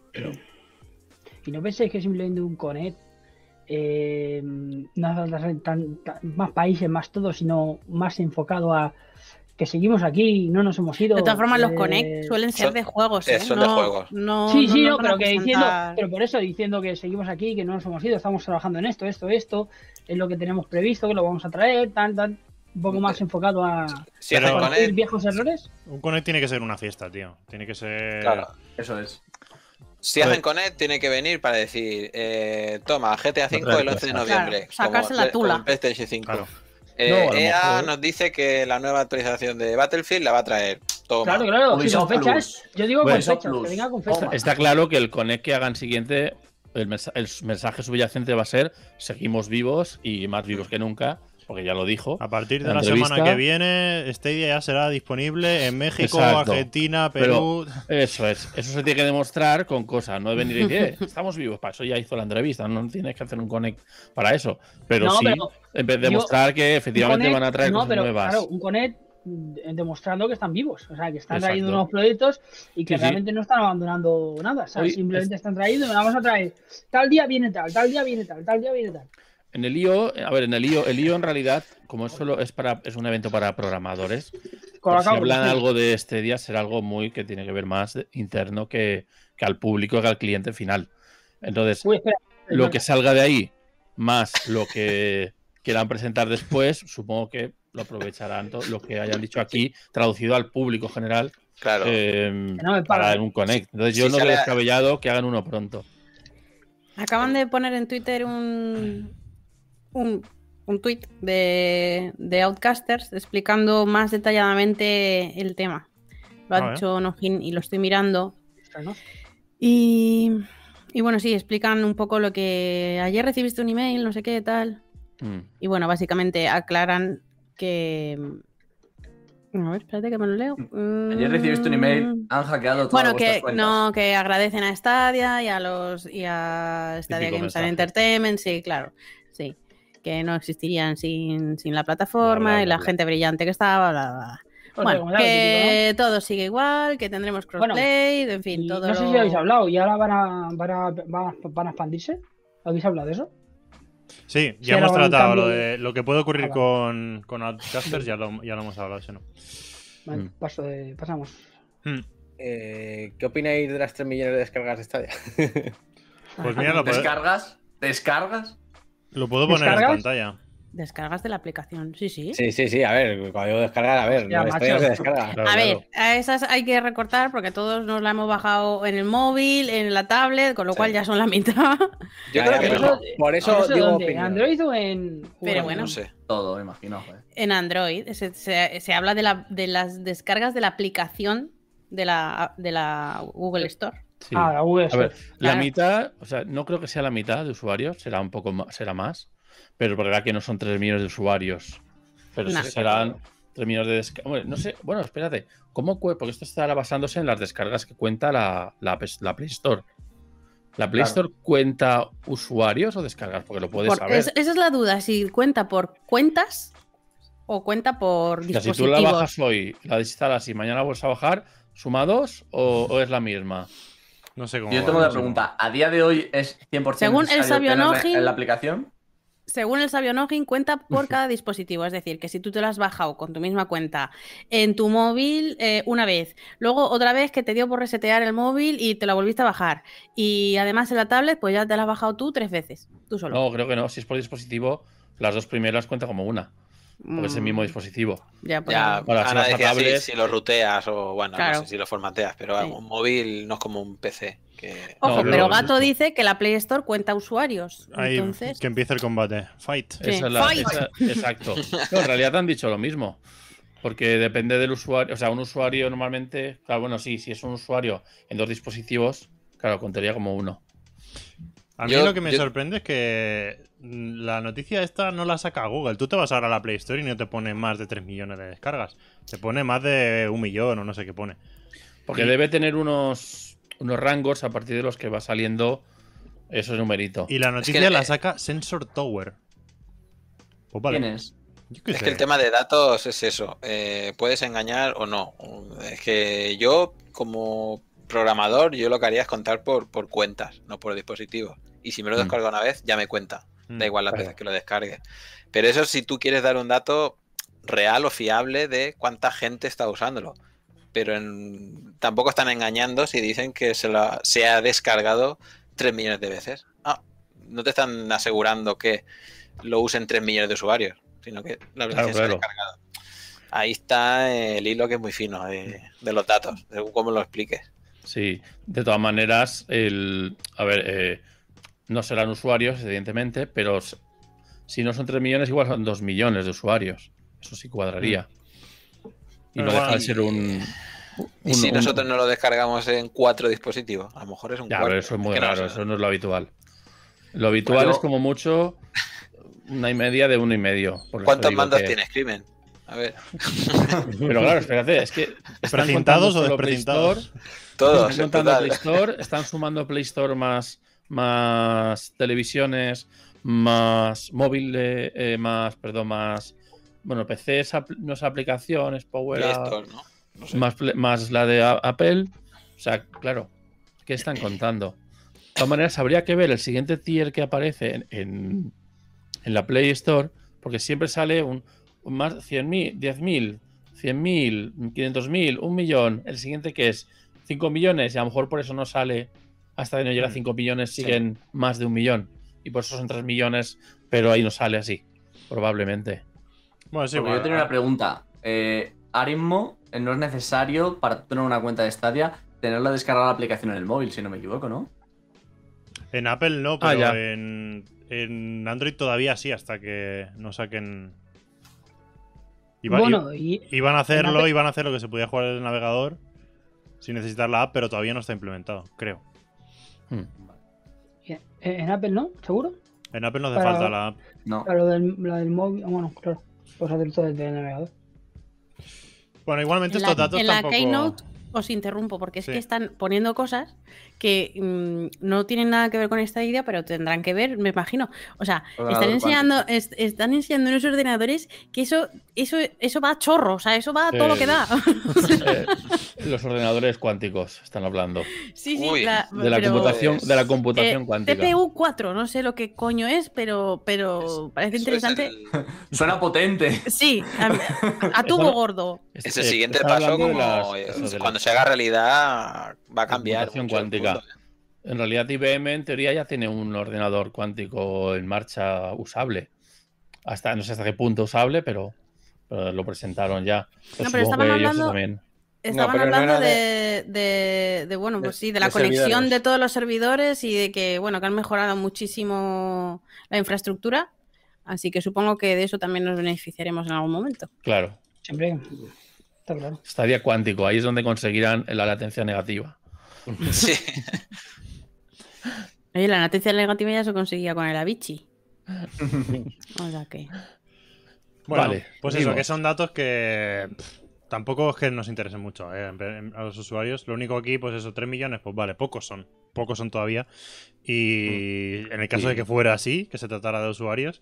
Y no pensáis que simplemente un Connect eh, no hace falta ser tan, tan- más países, más todo, sino más enfocado a que seguimos aquí y no nos hemos ido. De todas formas, los Eh, Connect suelen ser son- de juegos, eh, ¿eh? de juegos. No, Sí, sí, no, pero que diciendo, pero por eso diciendo que seguimos aquí, que no nos hemos ido, estamos trabajando en esto, esto, esto, es lo que tenemos previsto, que lo vamos a traer, tan, tan, un poco más enfocado a Si Pero- hacen corregir viejos errores. Un Connect tiene que ser una fiesta, tío. Tiene que ser. claro. Eso es. Si hacen Connect, tiene que venir para decir, eh, toma, GTA V el 11 de noviembre. Claro, sacarse como la tula. como PlayStation 5. Claro. Eh, No, a EA mejor- nos dice que la nueva actualización de Battlefield la va a traer. Toma. Claro, claro, sí, con fechas. Yo digo con fechas, que venga con fechas. Está claro que el Connect que hagan siguiente, el mensaje subyacente va a ser seguimos vivos y más vivos que nunca, porque ya lo dijo. A partir de La la semana que viene, Stadia ya será disponible en México, Exacto. Argentina, Pero- Perú. Eso es, eso se tiene que demostrar con cosas, no de venir y decir, "Eh, estamos vivos, para eso ya hizo la entrevista, no tienes que hacer un connect para eso. Pero No, sí, pero en vez de demostrar que efectivamente Connect- van a traer no, cosas pero, nuevas. Claro, un Connect demostrando que están vivos, o sea, que están Exacto. trayendo nuevos proyectos y que Sí, sí. realmente no están abandonando nada, o sea, Hoy simplemente están trayendo, vamos a traer, tal día viene tal, tal día viene tal, tal día viene tal. En el IO, a ver, en el IO, el IO en realidad, como es solo es para es un evento para programadores, pues si hablan algo de este día será algo muy que tiene que ver más interno que, que al público, que al cliente final. Entonces, Uy, espera, lo que salga de ahí, más lo que quieran presentar después, supongo que lo aprovecharán to- lo que hayan dicho aquí, traducido al público general Claro. eh, no me para un Connect. Entonces Sí, yo no veo descabellado que hagan uno pronto. Acaban de poner en Twitter un, un, un tweet de, de Outcasters explicando más detalladamente el tema. Lo ha ver. dicho Nojin y lo estoy mirando. Y, y bueno, sí, explican un poco lo que ayer recibiste un email, no sé qué tal. Mm. Y bueno, básicamente aclaran que. A ver, espérate que me lo leo. Ayer recibiste un email, Mm. han hackeado todas Bueno, que cuentas. no, que agradecen a Stadia y a los y a Stadia Games and. Entertainment, sí, claro. Sí. Que no existirían sin, sin la plataforma Bla, bla, y la bla, bla. gente brillante que estaba, bla, bla. Pues Bueno, que todo sigue igual, que tendremos Bueno, crossplay, en fin, todo. no sé lo- si habéis hablado, y ahora van a, van a, van a, van a expandirse. ¿Habéis hablado de eso? Sí, ya hemos tratado lo, de, lo que puede ocurrir con, con Outcasters, ya lo, ya lo hemos hablado, eso no. Vale, Mm. paso de, pasamos. Hmm. Eh, ¿Qué opináis de las 3 millones de descargas de Stadia? Pues mira, lo, puedo- ¿Descargas? ¿Descargas? Lo puedo poner en ¿Descargas? pantalla. Descargas de la aplicación, sí, sí. Sí, sí, sí, a ver, cuando digo descargar, a ver, Hostia, no Stadia macho. se descarga. Claro, A claro. ver, a esas hay que recortar porque todos nos la hemos bajado en el móvil, en la tablet, con lo Sí. cual ya son la mitad. Yo Ya, creo ya, que eso- por eso ¿Eso digo dónde? ¿En. Android o en Pero Google? bueno. No sé. Todo, me imagino. En Android se, se- se habla de, la- de las descargas de la aplicación de la, de la Google Store. Sí. Ah, la A ver, la mitad, o sea, no creo que sea la mitad de usuarios, será un poco más, será más, pero es verdad que no son 3 millones de usuarios. Pero sí No. serán 3 millones de descargas. no sé, bueno, espérate, ¿cómo Porque esto estará basándose en las descargas que cuenta la, la, Play Store. ¿La Play Claro. Store cuenta usuarios o descargas? Porque lo puedes Por- saber. es- esa es la duda, si cuenta por cuentas o cuenta por O sea, si dispositivos. tú la bajas hoy, la desinstalas y mañana vuelves a bajar, ¿suma dos o, o es la misma? No sé cómo. Yo va, tengo no una pregunta. ¿A día de hoy es 100% Según el sabio Nojin- en la aplicación? Según el sabio Nogin, cuenta por cada dispositivo. Es decir, que si tú te lo has bajado con tu misma cuenta en tu móvil eh, una vez, luego otra vez que te dio por resetear el móvil y te la volviste a bajar. Y además en la tablet, pues ya te la has bajado tú tres veces. Tú solo. No, creo que no. Si es por dispositivo, las dos primeras cuenta como una. Porque es el mismo Mm, dispositivo. Ya, pues, Ya, Ahora, si Ana a decía si- si, lo ruteas o bueno, Claro. no sé si lo formateas, pero Sí. un móvil no es como un PC. Que... Ojo, No, pero Gato dice que la Play Store cuenta usuarios. Ahí, Entonces, que empiece el combate. Fight. Sí. Esa es la- Fight. esa- exacto. No, en realidad han dicho lo mismo. Porque depende del usuario. O sea, un usuario normalmente. Claro, bueno, sí, si es un usuario en dos dispositivos, claro, contaría como uno. A mí Yo- lo que me yo- sorprende es que la noticia esta no la saca Google. Tú te vas ahora a la Play Store y no te pone más de 3 millones de descargas. Te pone más de un millón o no sé qué pone. Porque Y- debe tener unos, unos rangos a partir de los que va saliendo esos numeritos. Y la que, noticia la eh, saca Sensor Tower. Pues vale. ¿Quién es? Es sé. que el tema de datos es eso. eh, puedes engañar o no. Es que yo, como programador, yo lo que haría es contar por, por cuentas, no por dispositivos. Y si me lo Mm. descargo una vez, ya me cuenta. Mm. Da igual las Claro. veces que lo descargue. Pero eso, si tú quieres dar un dato, real o fiable de cuánta gente está usándolo. Pero en- tampoco están engañando si dicen que se, la- se ha descargado 3 millones de veces. Ah, no te están asegurando que lo usen 3 millones de usuarios, sino que la aplicación se ha descargado. Ahí está el hilo que es muy fino de, de los datos, según cómo lo expliques. Sí, de todas maneras, el, a ver, eh, no serán usuarios, evidentemente, pero si no son 3 millones, igual son 2 millones de usuarios. Eso sí cuadraría. Y Pero no deja de ser un. Y un- si un- nosotros no lo descargamos en cuatro dispositivos, a lo mejor es un Ya, pero eso es muy raro, eso no es lo habitual. Lo habitual Pero- es como mucho una y media de uno y medio. ¿Cuántos mandos que- tienes, Crimen? A ver, Pero claro, espérate, es que. están ¿Precintados o desprecintados? Store, todos, Están en contando total. Play Store, están sumando Play Store más, más televisiones, más móvil, de- eh, más, perdón, más, bueno, PCs, es aplicaciones, Power Store, ¿no? No sé. más, más la de Apple. O sea, claro, ¿qué están contando? De todas maneras, habría que ver el siguiente tier que aparece en, en, en la Play Store, porque siempre sale un, un más 100.000, 10.000, 100.000, 500.000, un millón. El siguiente que es 5 millones, y a lo mejor por eso no sale hasta que no llega a 5 millones, siguen más de un millón. Y por eso son 3 millones, pero ahí no sale así, probablemente. Bueno, sí, igual, yo tenía una pregunta. Eh, ahora mismo eh, no es necesario para tener una cuenta de Stadia tenerla descargada la aplicación en el móvil, si no me equivoco, ¿no? En Apple no, Ah, pero en, en Android todavía sí, hasta que no saquen. Iba- Bueno, y iban a hacerlo, Apple- iban a hacer lo que se podía jugar en el navegador sin necesitar la app, pero todavía no está implementado, creo. Hmm. en, en Apple no, seguro. En Apple no hace Para- falta la app. No. Claro, del, la del móvil, bueno, claro. Puedes hacer todo desde el navegador. Bueno, igualmente En estos la, datos en la. Keynote os interrumpo porque es Sí. que están poniendo cosas que mm, no tienen nada que ver con esta idea, pero tendrán que ver, me imagino. O sea, están enseñando, es- están enseñando unos ordenadores que eso, eso, eso va a chorro, o sea, eso va a todo lo que Eh, da. Eh, los ordenadores cuánticos están hablando. sí, sí, Uy. la- De la pero, computación, de la eh, computación cuántica. CPU 4, no sé lo que coño es, pero, pero parece interesante. el- Suena potente. Sí, a, a tubo gordo. Es- el siguiente paso como las- cuando las- se haga realidad va a cambiar. computación cuántica. En realidad IBM en teoría ya tiene un ordenador cuántico en marcha usable. Hasta no sé hasta qué punto usable, pero, pero lo presentaron ya. Pero No, pero supongo estaban hablando- también. Estaban pero no hablando de, de, de, bueno, pues sí, de la de conexión servidores. de todos los servidores y de que, bueno, que han mejorado muchísimo la infraestructura. Así que supongo que de eso también nos beneficiaremos en algún momento. Claro. Siempre. Está claro. Estaría cuántico. Ahí es donde conseguirán la latencia negativa. Sí. Oye, la latencia negativa ya se conseguía con el Avicii. O sea que. Bueno, Vale, pues eso, que son datos que pff, tampoco es que nos interesen mucho eh, a los usuarios. Lo único aquí, pues eso, 3 millones, pues vale, pocos son. Pocos son todavía. Y en el caso de que fuera así, que se tratara de usuarios.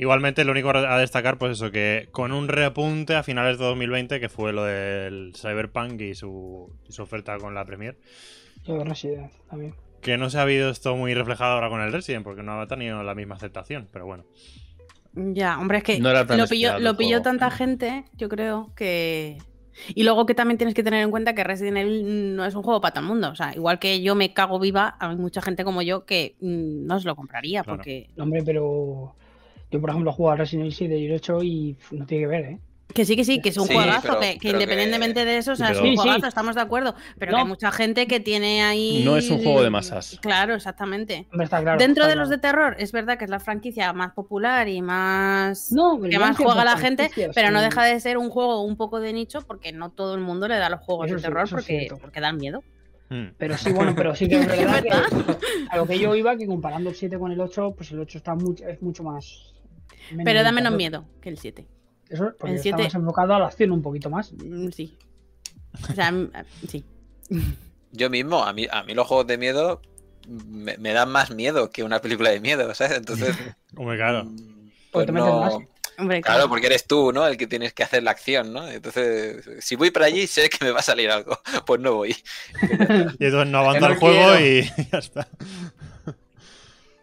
Igualmente, lo único a destacar, pues eso, que con un repunte a finales de 2020, que fue lo del Cyberpunk y su, y su oferta con la Premier, Yo Resident también. que no se ha habido esto muy reflejado ahora con el Resident, porque no ha tenido la misma aceptación, pero bueno. Ya, hombre, es que No era tan lo pilló, lo pilló tanta gente, yo creo que. Y luego que también tienes que tener en cuenta que Resident Evil no es un juego para todo el mundo. O sea, igual que yo me cago viva, hay mucha gente como yo que mm, no se lo compraría Claro. porque. No, hombre, pero. Yo, por ejemplo, he jugado a Resident Evil 7 y el 8 y no tiene que ver, ¿eh? Que sí, que sí, que es un Sí, juegazo, pero- que, que pero que- independientemente de eso, o sea, es un sí. juegazo, estamos de acuerdo. Pero que hay mucha gente que tiene ahí. No es un juego de masas. Claro, exactamente. Hombre, está claro. Dentro está de los de terror, es verdad que es la franquicia más popular y más. No, que más juega la gente, pero no deja de ser un juego un poco de nicho porque no todo el mundo le da los juegos Eso de terror porque, porque dan miedo. Hmm. Pero sí, bueno, pero sí que es verdad que a lo que yo iba, que comparando el 7 con el 8, pues el 8 está mucho, es mucho más. Pero da menos miedo que el 7. Eso, porque El está 7 más enfocado a la acción un poquito más. Mm, Sí. O sea, mm, sí. Yo mismo, a mí, a mí los juegos de miedo me, me dan más miedo que una película de miedo, ¿sabes? Entonces, Hombre, claro. mm, Porque pues te metes no- más. Hombre, Claro, porque eres tú, ¿no? El que tienes que hacer la acción, ¿no? Entonces, si voy para allí, sé que me va a salir algo. Pues no voy. Y entonces no avanza no el juego quiero. y ya está.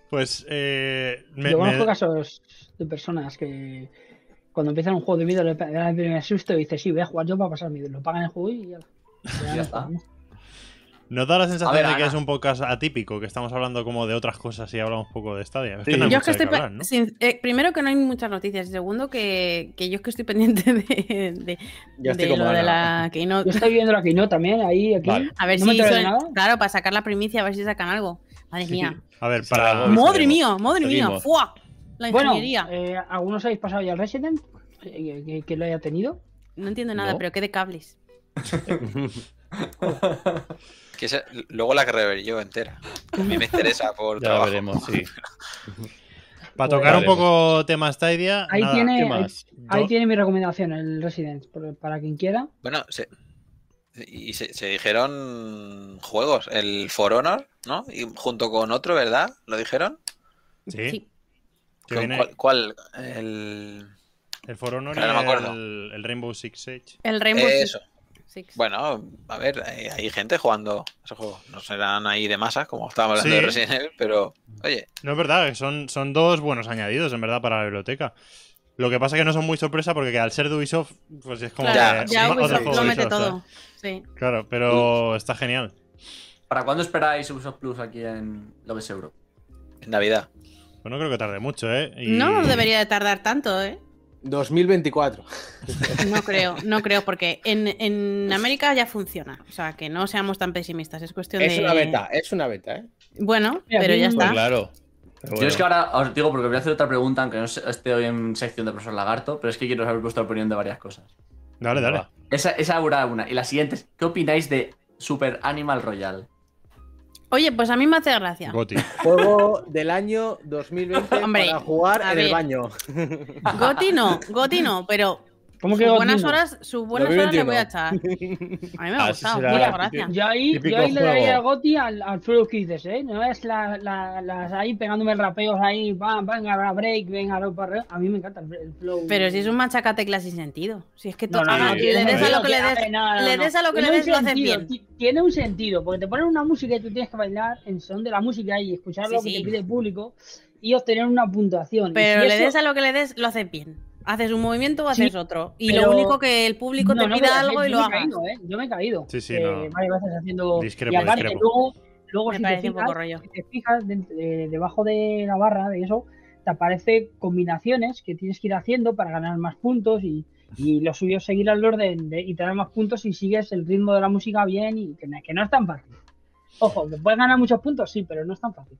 Pues eh, me- yo me- conozco casos de personas que, Cuando empiezan un juego de miedo, le da el primer susto y dices, sí, voy a jugar yo para pasar miedo. Lo pagan el juego y ya. Ya está. Nos da la sensación ver, de que Ana. es un podcast atípico, que estamos hablando como de otras cosas y hablamos poco de Stadia. Es que no hay Yo es mucho que de estoy. qué pe- hablar, ¿no? sin- eh, primero, que no hay muchas noticias. Y segundo, que, que yo es que estoy pendiente de, de, estoy lo de la Keynote. Yo estoy viendo la Keynote también, ahí, aquí. Vale. A ver No si. claro, para sacar la primicia, a ver si sacan algo. Madre mía. A ver, para. algo. Madre mía, madre mía. La Bueno, ingeniería. eh, ¿algunos habéis pasado ya el Resident? Eh, que, que lo haya tenido. no entiendo nada, no. pero qué de cables. Que esa- luego la querré ver yo entera. A mí me interesa por Ya trabajo. veremos, sí. Para tocar un poco tema Stadia. Ahí nada, tiene, ¿Qué ahí, más? ahí tiene mi recomendación, el Resident, para quien quiera. Bueno, se, y se, se dijeron juegos. El For Honor, ¿no? Y junto con otro, ¿verdad? ¿Lo dijeron? Sí. Sí. Que ¿Con viene ¿Cuál? cuál? El... el For Honor Ahora no me y acuerdo. el, el Rainbow Six Siege. El Rainbow Six- Eso. Six. Bueno, a ver, hay, hay gente jugando ese juego. No serán ahí de masa, como estábamos hablando Sí. de Resident Evil, pero oye, No es verdad, son, son dos buenos añadidos, en verdad, para la biblioteca. Lo que pasa es que no son muy sorpresa porque que al ser de Ubisoft, pues es como Claro, que ya otro Ubisoft juego lo mete Ubisoft, todo. Claro, pero está genial. ¿Para cuándo esperáis Ubisoft Plus aquí en Lobes Euro? en Navidad. Pues no creo que tarde mucho, ¿eh? Y- No debería de tardar tanto, ¿eh? 2024. No creo, no creo, porque en, en América ya funciona. O sea, que no seamos tan pesimistas. Es cuestión Es de. una beta, es una beta, ¿eh? Bueno, pero ya Pues está. claro. Pero Yo es que bueno. ahora os digo porque voy a hacer otra pregunta, aunque no esté hoy en sección de profesor Lagarto, pero es que quiero saber vuestra opinión de varias cosas. Dale, dale. Esa, esa era una. Y la siguiente es, ¿qué opináis de Super Animal Royale? Oye, pues a mí me hace gracia. Goti. Juego del año 2020 Hombre, para jugar en el baño. Goti no, Goti no, pero ¿Cómo que sus buenas no? horas, sus buenas horas le 2021. voy a echar. A mí me ha Ah, gustado, muchas gracias. Yo ahí, yo ahí le daría el goti al, al Flow que dices, ¿eh? No es la, la- las ahí pegándome rapeos ahí, pam, venga, break, venga, para A mí me encanta el, el flow. Pero si es un machacateclas sin sentido. Si es que No, to- no, haga- no, le des a lo que le des, no, no, le no. des a lo que le des, lo haces bien. ti- Tiene un sentido, porque te ponen una música y tú tienes que bailar en son de la música y escuchar Sí, lo que sí. te pide el público y obtener una puntuación. Pero si le eso- des a lo que le des, lo haces bien. Haces un movimiento o Sí, haces otro. Y pero- lo único que el público No, te no, pida algo yo y lo hagas. caído, ¿eh? Yo me he caído. Sí, sí, Eh, no. Varias veces haciendo. Discrepo, y aparte, discrepo. luego, luego Me si te fijas, poco rollo. si te fijas de- de- debajo de la barra de eso, te aparece combinaciones que tienes que ir haciendo para ganar más puntos y, y lo suyo es seguir al orden de, y tener más puntos si sigues el ritmo de la música bien y que, no- que no es tan fácil. Ojo, que puedes ganar muchos puntos, sí, pero no es tan fácil.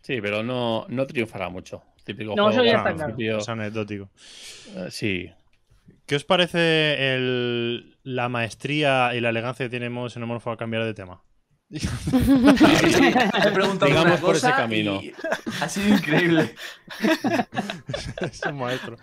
Sí, pero no, no triunfará mucho. Típico No, juego eso ya está claro. Es anecdótico. eh, sí. ¿Qué os parece el- la maestría y la elegancia que tenemos en Homorfo a cambiar de tema? Te he preguntado Digamos una por ese cosa camino. y Ha sido increíble. es un maestro.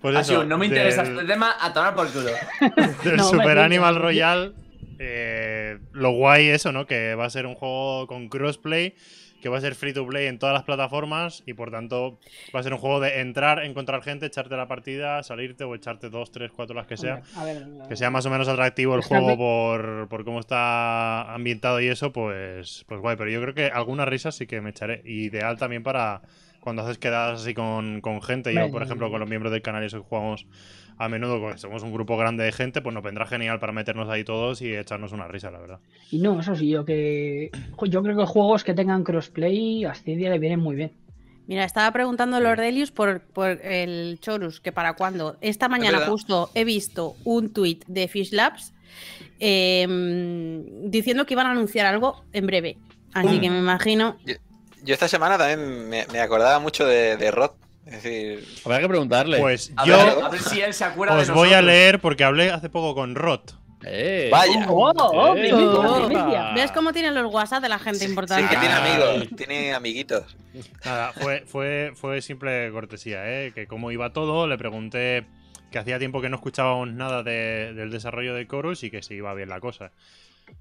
Pues eso, sido, no me interesa del- este tema, a tomar por culo. del No, Super Animal Royal. eh, lo guay eso, ¿no? Que va a ser un juego con crossplay, que va a ser free to play en todas las plataformas y por tanto va a ser un juego de entrar, encontrar gente, echarte la partida, salirte o echarte dos, tres, cuatro las que sea. A ver, Que sea más o menos atractivo el juego por, por cómo está ambientado y eso, pues, pues guay. Pero yo creo que algunas risas sí que me echaré. Ideal también para cuando haces quedadas así con, con gente. Yo, por ejemplo, con los miembros del canal y eso que jugamos a menudo, porque somos un grupo grande de gente, pues nos vendrá genial para meternos ahí todos y echarnos una risa, la verdad. Y no, eso sí, yo que yo creo que juegos que tengan crossplay a Stadia le vienen muy bien. Mira, estaba preguntando Lord Delius por, por el Chorus, que para cuándo. Esta mañana verdad. justo he visto un tweet de Fish Labs eh, diciendo que iban a anunciar algo en breve. Así Mm. que me imagino. Yo esta semana también me, me acordaba mucho de, de Rod. Es decir, Habrá que preguntarle. Pues A, yo ver, a ver si él se acuerda de os voy a leer porque hablé hace poco con Rod. Eh, Vaya. ¡Oh, oh, Eh, primicia, oh. primicia! ¿Ves cómo tienen los WhatsApp de la gente sí, importante? que tiene Ah. amigos, tiene amiguitos. Nada, fue, fue, fue simple cortesía, ¿eh? Que cómo iba todo, le pregunté que hacía tiempo que no escuchábamos nada de- del desarrollo de Chorus y que si iba bien la cosa.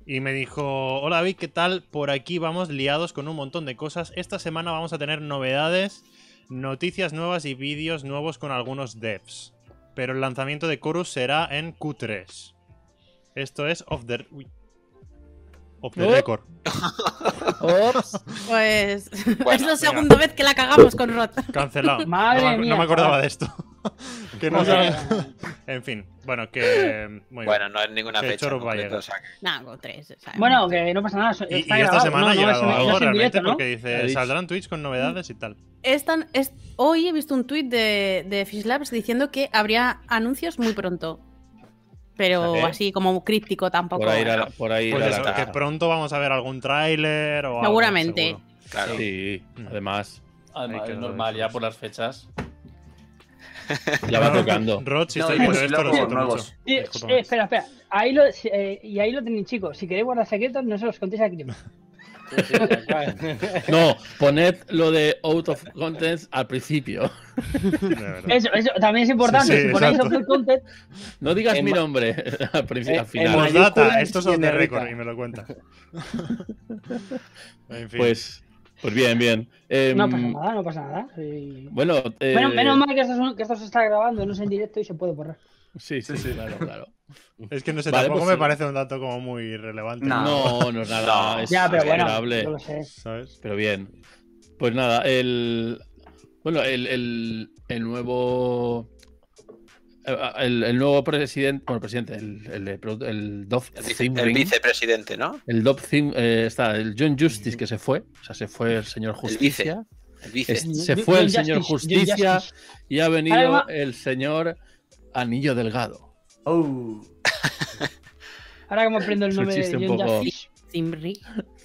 Y me dijo, hola David, ¿qué tal? Por aquí vamos liados con un montón de cosas. Esta semana vamos a tener novedades, noticias nuevas y vídeos nuevos con algunos devs. Pero el lanzamiento de Chorus será en Q3. Esto es off the... uy. Off the record. Pues Bueno, es la segunda vez que la cagamos con Rot. Cancelado. Madre no, me, no mía, me acordaba de esto. que no O sea, En fin, bueno, que. Muy Bueno, bien. no es ninguna Que fecha. concreto, o sea que- con tres. ¿sabes? Bueno, que no pasa nada. Y, está y esta semana no, ha no, no algo realmente directo, ¿no? porque dice: saldrán tweets con novedades y tal. Es tan- es- hoy he visto un tuit de, de Fish Labs diciendo que habría anuncios muy pronto. Pero ¿Eh? así como críptico tampoco. Por ahí, irá la- por ahí Pues irá eso, la que pronto vamos a ver algún tráiler o algo, Seguramente. seguro. Claro. Sí, Mm. además, además que es normal, ya por las fechas. ya va tocando. Rod, si No, viendo pues esto, nuevos. eh, espera, espera. Ahí lo, eh, y ahí lo tenéis, chicos. Si queréis guardar secretos, no se los contéis a Krim. No, poned lo de out of contents al principio. Eso, eso también es importante. Sí, sí, si ponéis open content, No digas En mi nombre al, principio, en- al final. en de negrita. récord y me lo cuenta. en fin. Pues, pues bien, bien. Em, no pasa nada, no pasa nada. Sí. Bueno, eh, Menos, menos mal que esto, es un- que esto se está grabando, no es en directo y se puede borrar. Sí, sí, sí, claro, claro. es que no sé, Vale, tampoco pues me sí. parece un dato como muy relevante. No. No, no es nada. No. es ya, pero bueno, yo lo sé. ¿Sabes? Pero bien. Pues nada, el. Bueno, el, el, el nuevo. El, el nuevo presidente. Bueno, presidente, el, el, el, Dove El, vice- vicepresidente, ¿no? El Dove Thing, eh, está el John Justice que se fue. O sea, se fue el señor El vice. Justicia. El vice. Es- se John fue el Justice, señor Justicia y ha venido Además- el señor Anillo Delgado. Oh. Ahora que me aprendo el nombre de John poco- Zimri.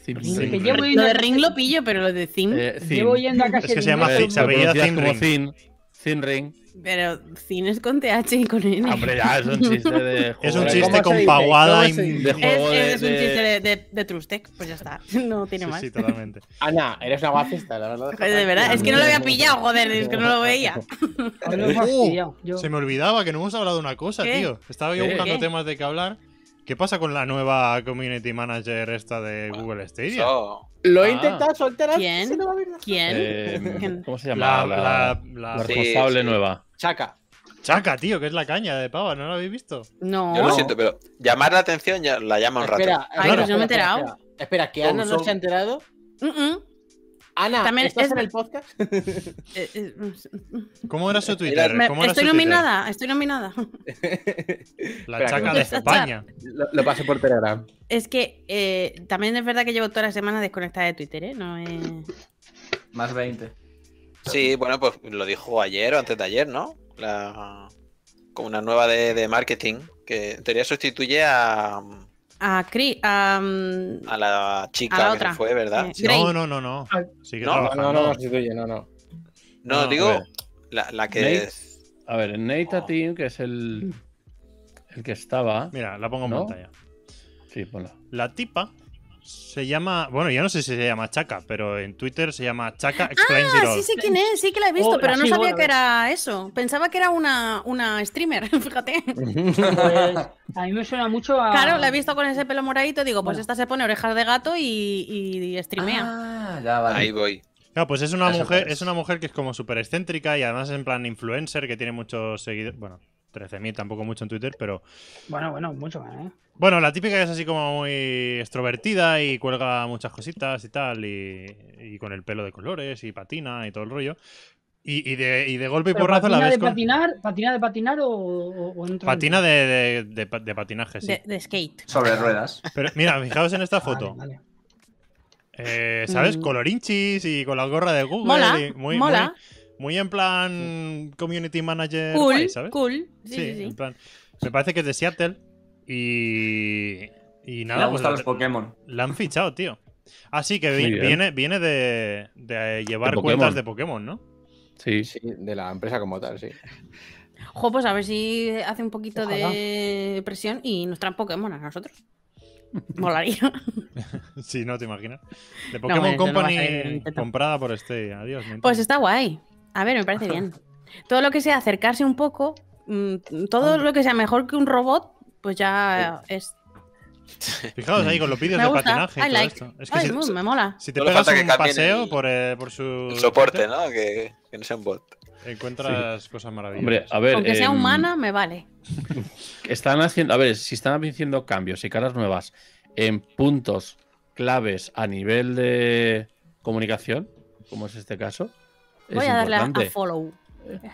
Zim- que Zim- llevo Lo de Ring lo pillo, pero lo de Zim. eh, Zim. Llevo yendo a casi Es que se llama Zim, se apellida Zim Ring. Zin Ring. Pero Zin es con TH y con N. Hombre, ya es un chiste de. Es un chiste ¿Cómo se con paguada ¿Cómo y... de Es, juego de- es un chiste de, de, de Trustec, pues ya está. No tiene Sí, más. sí, totalmente. Ana, eres una guapista, la verdad. Joder, de verdad, es que no lo había pillado, joder, es que no lo veía. Uh, Se me olvidaba que no hemos hablado de una cosa, ¿Qué? tío. Estaba yo buscando ¿Qué? temas de qué hablar. ¿Qué pasa con la nueva community manager esta de Google Stadia? Lo he Ah. intentado soltar ¿Quién? no. ¿Quién? Eh. ¿Cómo se La, llama? La, la, la- responsable sí. nueva. Chaca. Chaca, tío, que es la caña de pava, ¿no lo habéis visto? No. Yo lo siento, pero llamar la atención ya la llama un rato. Espera, Ay, espera, pues no me he enterado. Espera, Espera, que Ana no se ha enterado. Ana, También ¿estás es- en el podcast? Eh, eh, ¿Cómo era su Twitter? me- ¿Cómo era estoy su Twitter? nominada, estoy nominada. La Espera, chaca de España. lo, lo paso por Telegram. Es que eh, también es verdad que llevo toda la semana desconectada de Twitter, ¿eh? No es... Más 20. Sí, bueno, pues lo dijo ayer o antes de ayer, ¿no? La... Como una nueva de, de marketing que en teoría sustituye a, A Cri... A, mm, a la chica A la que otra. se fue, ¿verdad? Eh. No, no, no, no. Ah, Sigue No, No, trabajando. no, no, no sustituye, no, no. No, No, digo la, la que Nate. es- A ver, Nate Team, que es el. El que estaba. Mira, la pongo en ¿No? pantalla. Sí, ponla. La tipa se llama. Bueno, yo no sé si se llama Chaca, pero en Twitter se llama Chaca Explains It Ah, All. sí sé quién es, sí que la he visto, Oh, pero no sí, sabía bueno, que era eso. Pensaba que era una, una streamer, fíjate. Pues, a mí me suena mucho a. Claro, la he visto con ese pelo moradito, digo, pues Bueno. esta se pone orejas de gato y, y streamea. Ah, ya vale. ahí voy. Claro, pues es una Eso mujer, pues. es una mujer que es como súper excéntrica y además es en plan influencer que tiene muchos seguidores. Bueno, 13.000 tampoco mucho en Twitter, pero. Bueno, bueno, mucho más, ¿eh? Bueno, la típica es así como muy extrovertida y cuelga muchas cositas y tal, y, y con el pelo de colores y patina y todo el rollo. Y, y de, y de golpe y porrazo la ¿Patina ves de con. patinar? ¿Patina de patinar o, o- Patina de, de- de pa- de patinaje, sí. De, de skate. Sobre ruedas. Pero mira, fijaos en esta Vale, foto. vale. Eh, ¿Sabes? Mm. Colorinchis y con la gorra de Google. Mola, y muy, mola. Muy, muy en plan community manager. Cool, guay, ¿sabes? cool. Sí, Sí, sí, sí. en plan. Me parece que es de Seattle. Y. Y Me nada, pues gustan la, los Pokémon. la han fichado, tío. Así que vi- Muy bien. viene, viene de, de llevar De cuentas de Pokémon, ¿no? Sí. Sí, de la empresa como tal, sí. Jo, pues a ver si hace un poquito Ojalá. de presión y nos traen Pokémon a nosotros. Molaría. Sí, no te imaginas. De Pokémon no Company comprada por este. Adiós. Pues está guay. A ver, me parece bien. Todo lo que sea acercarse un poco, mm, todo lo que sea mejor que un robot, pues ya es. Fijaos ahí con los vídeos de patinaje y todo like. esto. Es que Ay, si, me mola. si te Solo pegas un paseo el- por, eh, por su. El soporte, ¿no? Que, que no sea un bot. Encuentras cosas maravillosas. Hombre, a ver. Aunque sea em, humana, me vale. Están haciendo. A ver, si están haciendo cambios y caras nuevas en puntos claves a nivel de comunicación, como es este caso. Voy a darle a, follow.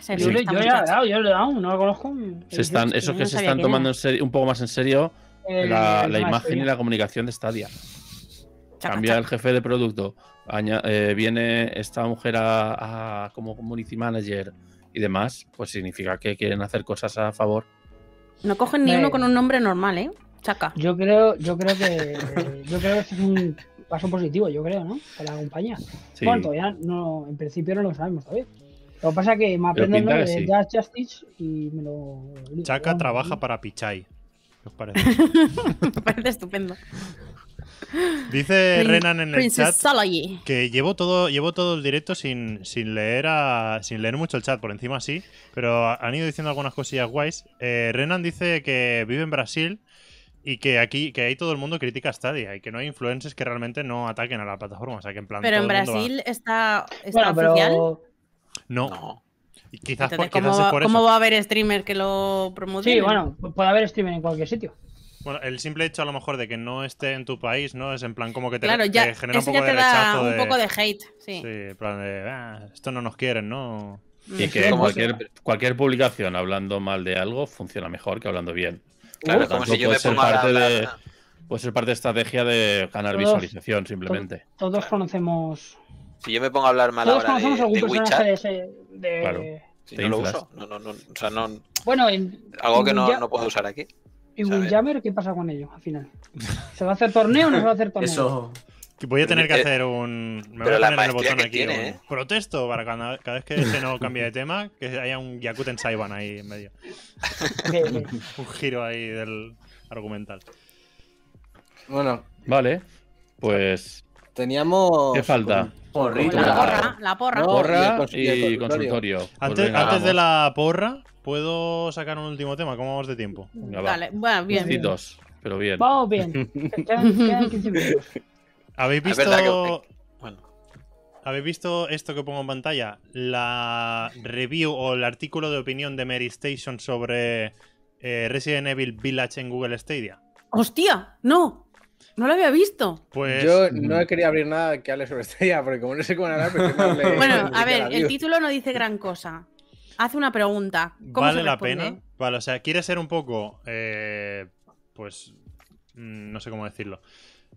El Yo, le- yo ya le he dado, yo le he dado, no lo conozco. Se están, esos no que se están tomando era. en serio- un poco más en serio El- la, el la tema imagen y la comunicación de Stadia. Chaca, Cambia el jefe de producto, aña- eh, viene esta mujer a, a- como community manager y demás, pues significa que quieren hacer cosas a favor. No cogen ni Me- uno con un nombre normal, ¿eh? Chaca. Yo creo, yo creo que yo creo que es un paso positivo, yo creo, ¿no? Para la compañía. Sí. Bueno, todavía no, en principio no lo sabemos todavía. Lo que pasa es que me aprendo el nombre de. Just Justice y me lo. Chaka trabaja para Pichai. ¿Qué os parece? Me parece estupendo. Dice Prin- Renan en el chat que llevo todo, llevo todo el directo sin, sin leer a- sin leer mucho el chat, por encima sí, pero han ido diciendo algunas cosillas guays. Eh, Renan dice que vive en Brasil y que aquí que ahí todo el mundo critica a Stadia y que no hay influencers que realmente no ataquen a la plataforma, o sea que en plan Pero en va- Brasil está, está Bueno, oficial. pero. no, No. Y quizás, por, Entonces, ¿cómo, quizás es por cómo eso. va a haber streamer que lo promocionen? Sí, bueno, puede haber streaming en cualquier sitio. Bueno, el simple hecho a lo mejor de que no esté en tu país, ¿no? Es en plan como que te, Claro, te ya, genera un poco ya de te da rechazo un de, poco de hate. Sí. sí, en plan de "Ah, esto no nos quieren, ¿no? Y Mm. que cualquier, cualquier publicación hablando mal de algo funciona mejor que hablando bien. Claro, como si yo puede me ser parte hablar. de- Puede ser parte de estrategia de ganar Todos- visualización, simplemente. Todos conocemos. Si yo me pongo a hablar mal Todos ahora conocemos de, algún de personaje WeChat, de ese. de- Claro. si no lo uso. No, no, no, o sea, no, Bueno, en. algo que no, no puedo usar aquí. ¿Y. Windjammer qué pasa con ello al final? ¿Se va a hacer torneo o no se va a hacer torneo? Eso. Voy a tener que Eh, hacer un. Me voy a poner el botón que aquí. tiene, un ¿eh? Protesto para cada, cada vez que se no cambie de tema, que haya un Yakuten Saiban ahí en medio. Un giro ahí del argumental. Bueno, Vale, pues. teníamos. ¿Qué falta? Porrito. La porra, la porra. No, Porra y el consultorio. consultorio. Pues Antes, venga, antes de la porra, ¿puedo sacar un último tema? ¿Cómo vamos de tiempo? Venga, va. Vale, bueno, bien. Pero bien. Vamos bien. Quedan, quedan 15 minutos. ¿Habéis visto, que- Bueno, ¿Habéis visto esto que pongo en pantalla? La review o el artículo de opinión de Mary Station sobre eh, Resident Evil Village en Google Stadia. ¡Hostia! ¡No! No lo había visto. Pues Yo no he querido abrir nada que hable sobre Estrella, porque como no sé cómo hablar, hable- Bueno, a ver, el título no dice gran cosa. Hace una pregunta. ¿Cómo vale se la pena. Vale, o sea, quiere ser un poco, eh, pues, mm, no sé cómo decirlo.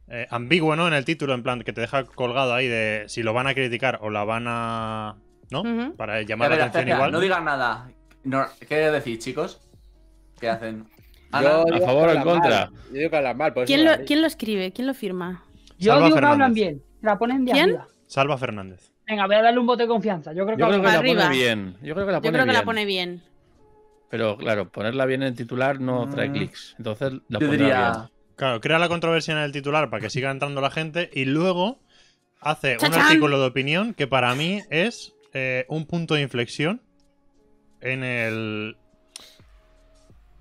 Eh, ambiguo, ¿no? En el título, en plan, que te deja colgado ahí de si lo van a criticar o la van a. ¿No? Para llamar la atención espera, igual. no digan nada. No, ¿Qué decís, chicos? ¿Qué hacen? Yo ¿A favor o en contra? mal. Yo digo que hablan mal, por ¿Quién lo, la ¿Quién lo escribe? ¿Quién lo firma? Yo Salva digo que hablan bien. La ponen de ¿Quién? arriba. Salva Fernández. Venga, voy a darle un voto de confianza. Yo creo que, Yo creo que hablan la. Arriba. pone bien. Yo creo que la Yo pone creo que bien. la pone bien. Pero claro, ponerla bien en el titular no trae Mm. clics. Entonces la yo pondrá diría. bien. Claro, crea la controversia en el titular para que siga entrando la gente y luego hace un artículo de opinión que para mí es eh, un punto de inflexión en el...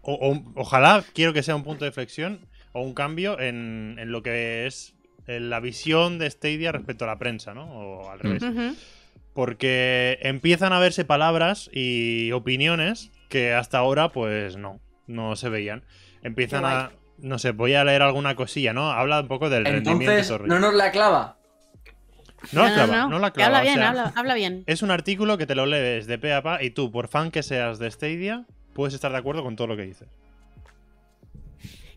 o- o- ojalá quiero que sea un punto de inflexión o un cambio en, en lo que es la visión de Stadia respecto a la prensa, ¿no? O al revés. Porque empiezan a verse palabras y opiniones que hasta ahora, pues no, no se veían. Empiezan a. No sé, voy a leer alguna cosilla, ¿no? Habla un poco del rendimiento. Entonces, el no nos la clava. No la clava, no, la clava. habla o bien, sea, habla, habla bien. Es un artículo que te lo lees de pe a pa y tú, por fan que seas de Stadia, puedes estar de acuerdo con todo lo que dices.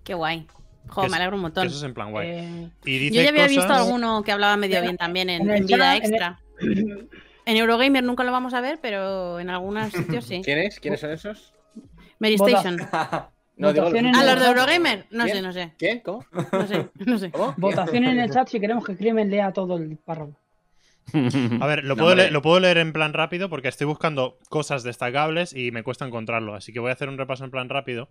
Qué guay. Que Joder, me alegro un montón. eso es en plan guay. Eh, Y dice Yo ya había cosas... visto alguno que hablaba medio bien también en, vida extra. En Eurogamer nunca lo vamos a ver, pero en algunos sitios sí. ¿Quiénes? ¿Quiénes son esos? Mary Station. No, digo- Votación en ¿A el los de. Eurogamer? No sé, ¿Quién? no sé. ¿Qué? ¿Cómo? No sé, no sé. ¿Cómo? Votación en el chat si queremos que Crimen lea todo el párrafo. A ver, lo, No, puedo leer, lo puedo leer en plan rápido porque estoy buscando cosas destacables y me cuesta encontrarlo. Así que voy a hacer un repaso en plan rápido.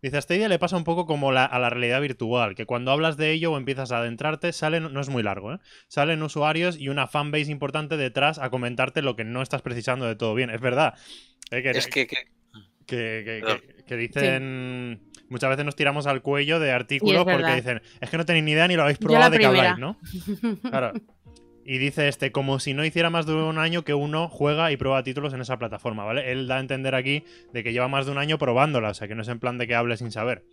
Dice, a Stadia le pasa un poco como la- a la realidad virtual, que cuando hablas de ello o empiezas a adentrarte, salen, no es muy largo, ¿eh? salen usuarios y una fanbase importante detrás a comentarte lo que no estás precisando de todo bien. Es verdad. ¿eh? que, es que, que- que- que- que- que dicen... Muchas veces nos tiramos al cuello de artículos porque dicen, es que no tenéis ni idea ni lo habéis probado de primera. habláis, ¿no? Claro. Y dice este, como si no hiciera más de un año que uno juega y prueba títulos en esa plataforma, ¿vale? Él da a entender aquí de que lleva más de un año probándola, o sea que no es en plan de que hable sin saber.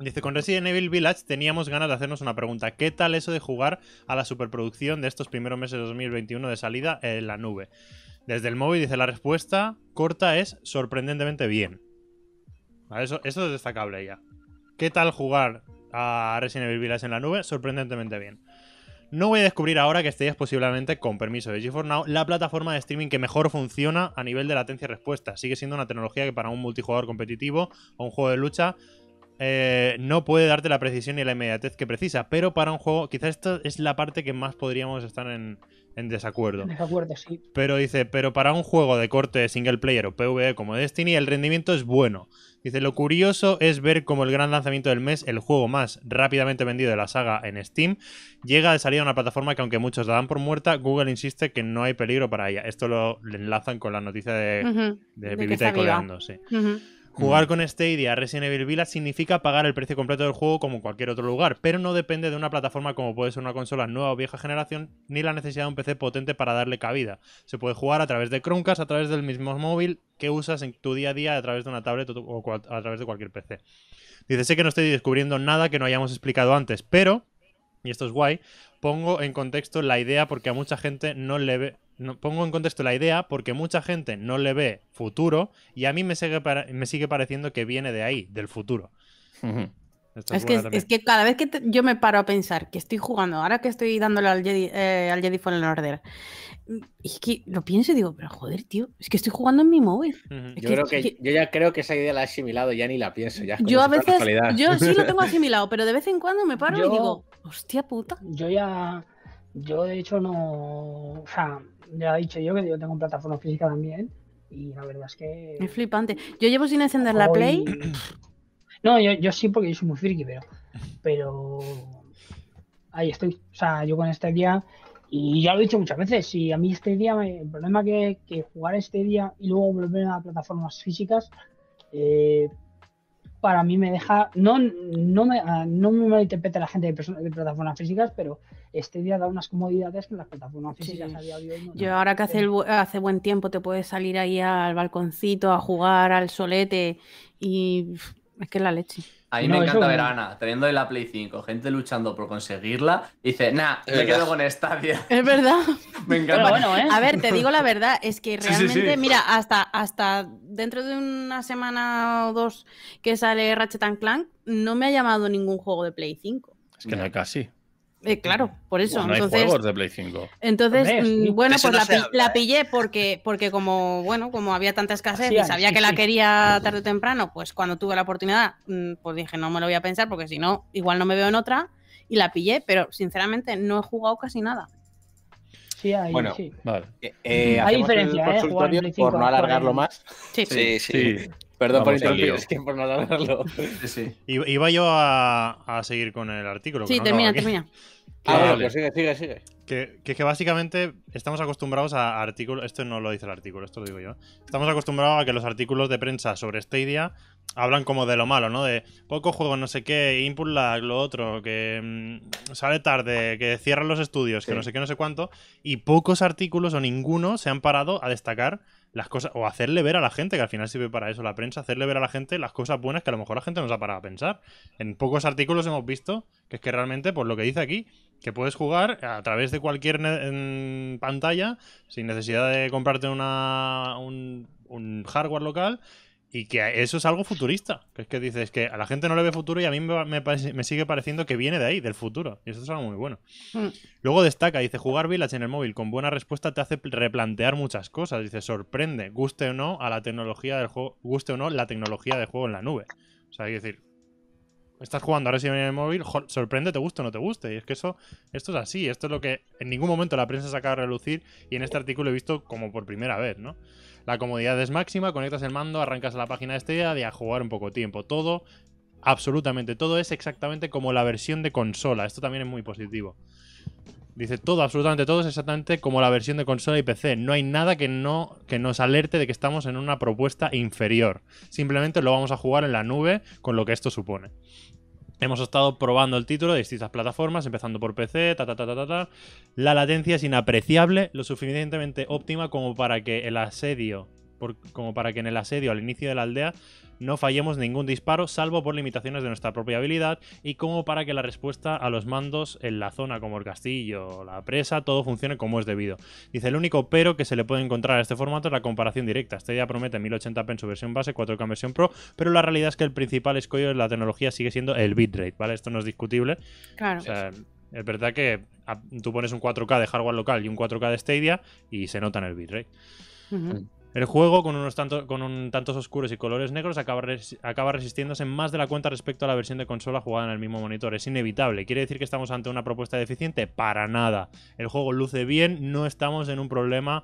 Dice, con Resident Evil Village teníamos ganas de hacernos una pregunta. ¿Qué tal eso de jugar a la superproducción de estos primeros meses de 2021 de salida en la nube? Desde el móvil dice la respuesta corta es sorprendentemente bien. Eso, eso es destacable ya. ¿Qué tal jugar a Resident Evil Village en la nube? Sorprendentemente bien. No voy a descubrir ahora que este es posiblemente, con permiso de GeForce Now, la plataforma de streaming que mejor funciona a nivel de latencia y respuesta. Sigue siendo una tecnología que para un multijugador competitivo o un juego de lucha eh, no puede darte la precisión y la inmediatez que precisa, pero para un juego, quizás esta es la parte que más podríamos estar en, en desacuerdo. Desacuerdo, sí. Pero dice, pero para un juego de corte single player o PvE como Destiny, el rendimiento es bueno. Dice, lo curioso es ver cómo el gran lanzamiento del mes, el juego más rápidamente vendido de la saga en Steam, llega de salida a una plataforma que aunque muchos la dan por muerta, Google insiste que no hay peligro para ella. Esto lo enlazan con la noticia de, Ujú, de de está y. Coleando, sí. Ujú. Jugar con Stadia Resident Evil Village significa pagar el precio completo del juego como en cualquier otro lugar, pero no depende de una plataforma como puede ser una consola nueva o vieja generación, ni la necesidad de un PC potente para darle cabida. Se puede jugar a través de Chromecast, a través del mismo móvil que usas en tu día a día, a través de una tablet o a través de cualquier PC. Dice, sé que no estoy descubriendo nada que no hayamos explicado antes, pero, y esto es guay, pongo en contexto la idea porque a mucha gente no le ve... No, pongo en contexto la idea porque mucha gente no le ve futuro y a mí me sigue, me sigue pareciendo que viene de ahí, del futuro. Es que, es que cada vez que te- yo me paro a pensar que estoy jugando, ahora que estoy dándole al Jedi, eh, al Jedi Fallen Order, mm, es que lo pienso y digo, pero joder, tío, es que estoy jugando en mi móvil. Yo creo que que- yo ya creo que esa idea la he asimilado, ya ni la pienso. Ya Yo a veces, yo sí lo tengo asimilado, pero de vez en cuando me paro y digo, hostia puta. Yo ya, yo de hecho no, o sea, ya he dicho yo que yo tengo plataforma física también y la verdad es que... Es flipante. Yo llevo sin encender la Play. No, yo, yo sí porque yo soy muy friki, pero, pero ahí estoy. O sea, yo con este día, y ya lo he dicho muchas veces, si a mí este día, me- el problema que, que jugar este día y luego volver a plataformas físicas, eh, para mí me deja, no, no me, ah, no me malinterpreta la gente de, de plataformas físicas, pero este día da unas comodidades que las plataformas Sí. físicas a día de hoy no Yo ahora que hace, el bu- hace buen tiempo te puedes salir ahí al balconcito a jugar al solete y es que es la leche. A mí No, me encanta ver a Ana teniendo la Play 5, gente luchando por conseguirla, y dice, nah, Es me quedo con Stadia. Es verdad. Me Pero encanta. bueno, ¿eh? A ver, te digo la verdad, es que Sí, sí, sí. realmente, mira, hasta, hasta dentro de una semana o dos que sale Ratchet and Clank, no me ha llamado ningún juego de Play 5. Es que no hay casi. Eh, claro, por eso. no hay entonces, juegos de Play 5. entonces mm, bueno, Eso pues no la, la ¿eh? pillé porque, porque como, bueno, como había tanta escasez Sí, y sabía sí, que la quería tarde o temprano, pues cuando tuve la oportunidad, mm, pues dije, no me lo voy a pensar porque si no, igual no me veo en otra. Y la pillé, pero sinceramente no he jugado casi nada. Sí, ahí, Bueno, sí. Vale. Eh, eh, Hay diferencia, el ¿eh? Jugar en consultorio Play 5 por no alargarlo más. Sí. Sí, sí. Perdón por Vamos interrumpir, es que por no alargarlo. Sí, sí. Iba yo a, a seguir con el artículo. que Sí, no termina, termina. Ah, bueno, pues sigue, sigue, sigue. Que, que, que básicamente estamos acostumbrados a artículos. Esto no lo dice el artículo, esto lo digo yo. Estamos acostumbrados a que los artículos de prensa sobre Stadia hablan como de lo malo, ¿no? De poco juego, no sé qué, input lag, lo otro, que mm, sale tarde, que cierran los estudios, que no sé qué, no sé cuánto. Y pocos artículos o ninguno se han parado a destacar las cosas, o hacerle ver a la gente, que al final sirve para eso la prensa, hacerle ver a la gente las cosas buenas que a lo mejor la gente no se ha parado a pensar. En pocos artículos hemos visto que es que realmente, pues lo que dice aquí, que puedes jugar a través de cualquier pantalla sin necesidad de comprarte una, un, un hardware local y que eso es algo futurista. Que es que dices que a la gente no le ve futuro y a mí me, me sigue pareciendo que viene de ahí, del futuro. Y eso es algo muy bueno. Mm. Luego destaca, dice, jugar Village en el móvil con buena respuesta te hace replantear muchas cosas. Dice, sorprende, guste o no a la tecnología del juego, guste o no la tecnología de juego en la nube. O sea, hay que decir, estás jugando ahora Evil en el móvil, jo- sorprende, te guste o no te guste. Y es que eso, esto es así, esto es lo que en ningún momento la prensa saca a relucir y en este artículo he visto como por primera vez, ¿no? La comodidad es máxima, conectas el mando, arrancas a la página de día y a jugar en poco tiempo. Todo, absolutamente todo es exactamente como la versión de consola. Esto también es muy positivo. Dice todo, absolutamente todo es exactamente como la versión de consola y PC. No hay nada que no que nos alerte de que estamos en una propuesta inferior. Simplemente lo vamos a jugar en la nube con lo que esto supone. Hemos estado probando el título de distintas plataformas, empezando por PC, ta ta ta ta. La latencia es inapreciable, lo suficientemente óptima como para que el asedio, como para que en el asedio al inicio de la aldea no fallemos ningún disparo, salvo por limitaciones de nuestra propia habilidad, y como para que la respuesta a los mandos en la zona como el castillo o la presa, todo funcione como es debido. Dice, el único pero que se le puede encontrar a este formato es la comparación directa. Este ya promete 1080p en su versión base, 4K en versión Pro, pero la realidad es que el principal escollo de la tecnología sigue siendo el bitrate, ¿vale? Esto no es discutible. Claro. O sea, es verdad que a- tú pones un 4K de hardware local y un 4K de Stadia y se nota en el bitrate. Ujú. El juego, con unos tantos oscuros y colores negros, acaba, res- acaba resistiéndose más de la cuenta respecto a la versión de consola jugada en el mismo monitor. Es inevitable. ¿Quiere decir que estamos ante una propuesta deficiente? Para nada. El juego luce bien, no estamos en un problema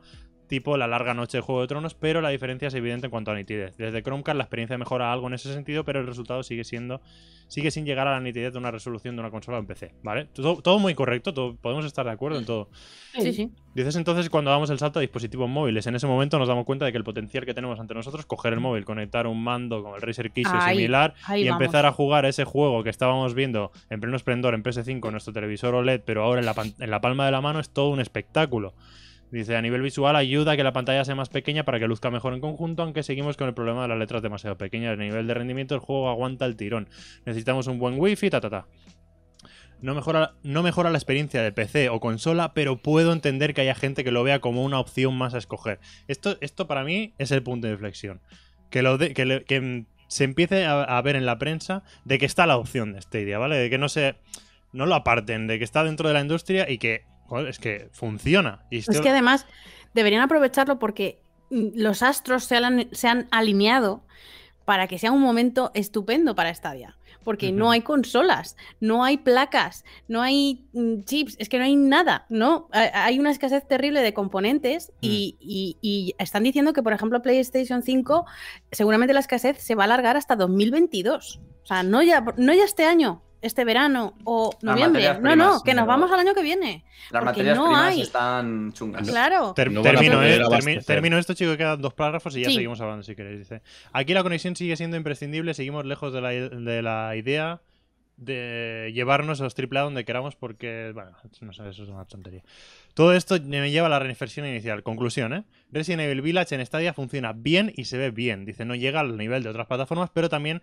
tipo la larga noche de Juego de Tronos, pero la diferencia es evidente en cuanto a nitidez. Desde Chromecast la experiencia mejora algo en ese sentido, pero el resultado sigue siendo sigue sin llegar a la nitidez de una resolución de una consola en PC, ¿vale? Todo, todo muy correcto, todo- podemos estar de acuerdo en todo. Sí, sí. Dices entonces cuando damos el salto a dispositivos móviles. En ese momento nos damos cuenta de que el potencial que tenemos ante nosotros, coger el móvil, conectar un mando con el Razer Kiss o similar ahí y vamos. empezar a jugar ese juego que estábamos viendo en pleno esplendor en PS5 en nuestro televisor OLED, pero ahora en la, en la palma de la mano es todo un espectáculo. Dice, a nivel visual ayuda a que la pantalla sea más pequeña para que luzca mejor en conjunto, aunque seguimos con el problema de las letras demasiado pequeñas. A nivel de rendimiento el juego aguanta el tirón. Necesitamos un buen wifi, ta ta ta. No mejora, no mejora la experiencia de PC o consola, pero puedo entender que haya gente que lo vea como una opción más a escoger. Esto, esto para mí es el punto de inflexión. Que, lo que, se empiece a, a ver en la prensa de que está la opción de Stadia, ¿vale? De que no se. No lo aparten, de que está dentro de la industria y que. Joder, es que funciona. Y esto- Es que además deberían aprovecharlo porque mm, los astros se han, se han alineado para que sea un momento estupendo para Stadia. Porque no hay consolas, no hay placas, no hay mm, chips, es que no hay nada, ¿no? Ha- Hay una escasez terrible de componentes y, y- y están diciendo que, por ejemplo, PlayStation 5, seguramente la escasez se va a alargar hasta 2022. O sea, no ya, no ya este año, este verano o Las noviembre. No, no, que nos vamos al año que viene. Las materias no primas hay. están chungas. Claro. Ter- No termino, eh, termi- abastecer. termino esto, chicos, quedan dos párrafos y ya Sí. seguimos hablando si queréis. Dice. Aquí la conexión sigue siendo imprescindible, seguimos lejos de la, de la idea de llevarnos a los AAA donde queramos porque, bueno, no sé, eso es una tontería. Todo esto me lleva a la reflexión inicial. Conclusión, ¿eh? Resident Evil Village en Stadia funciona bien y se ve bien. Dice, no llega al nivel de otras plataformas, pero también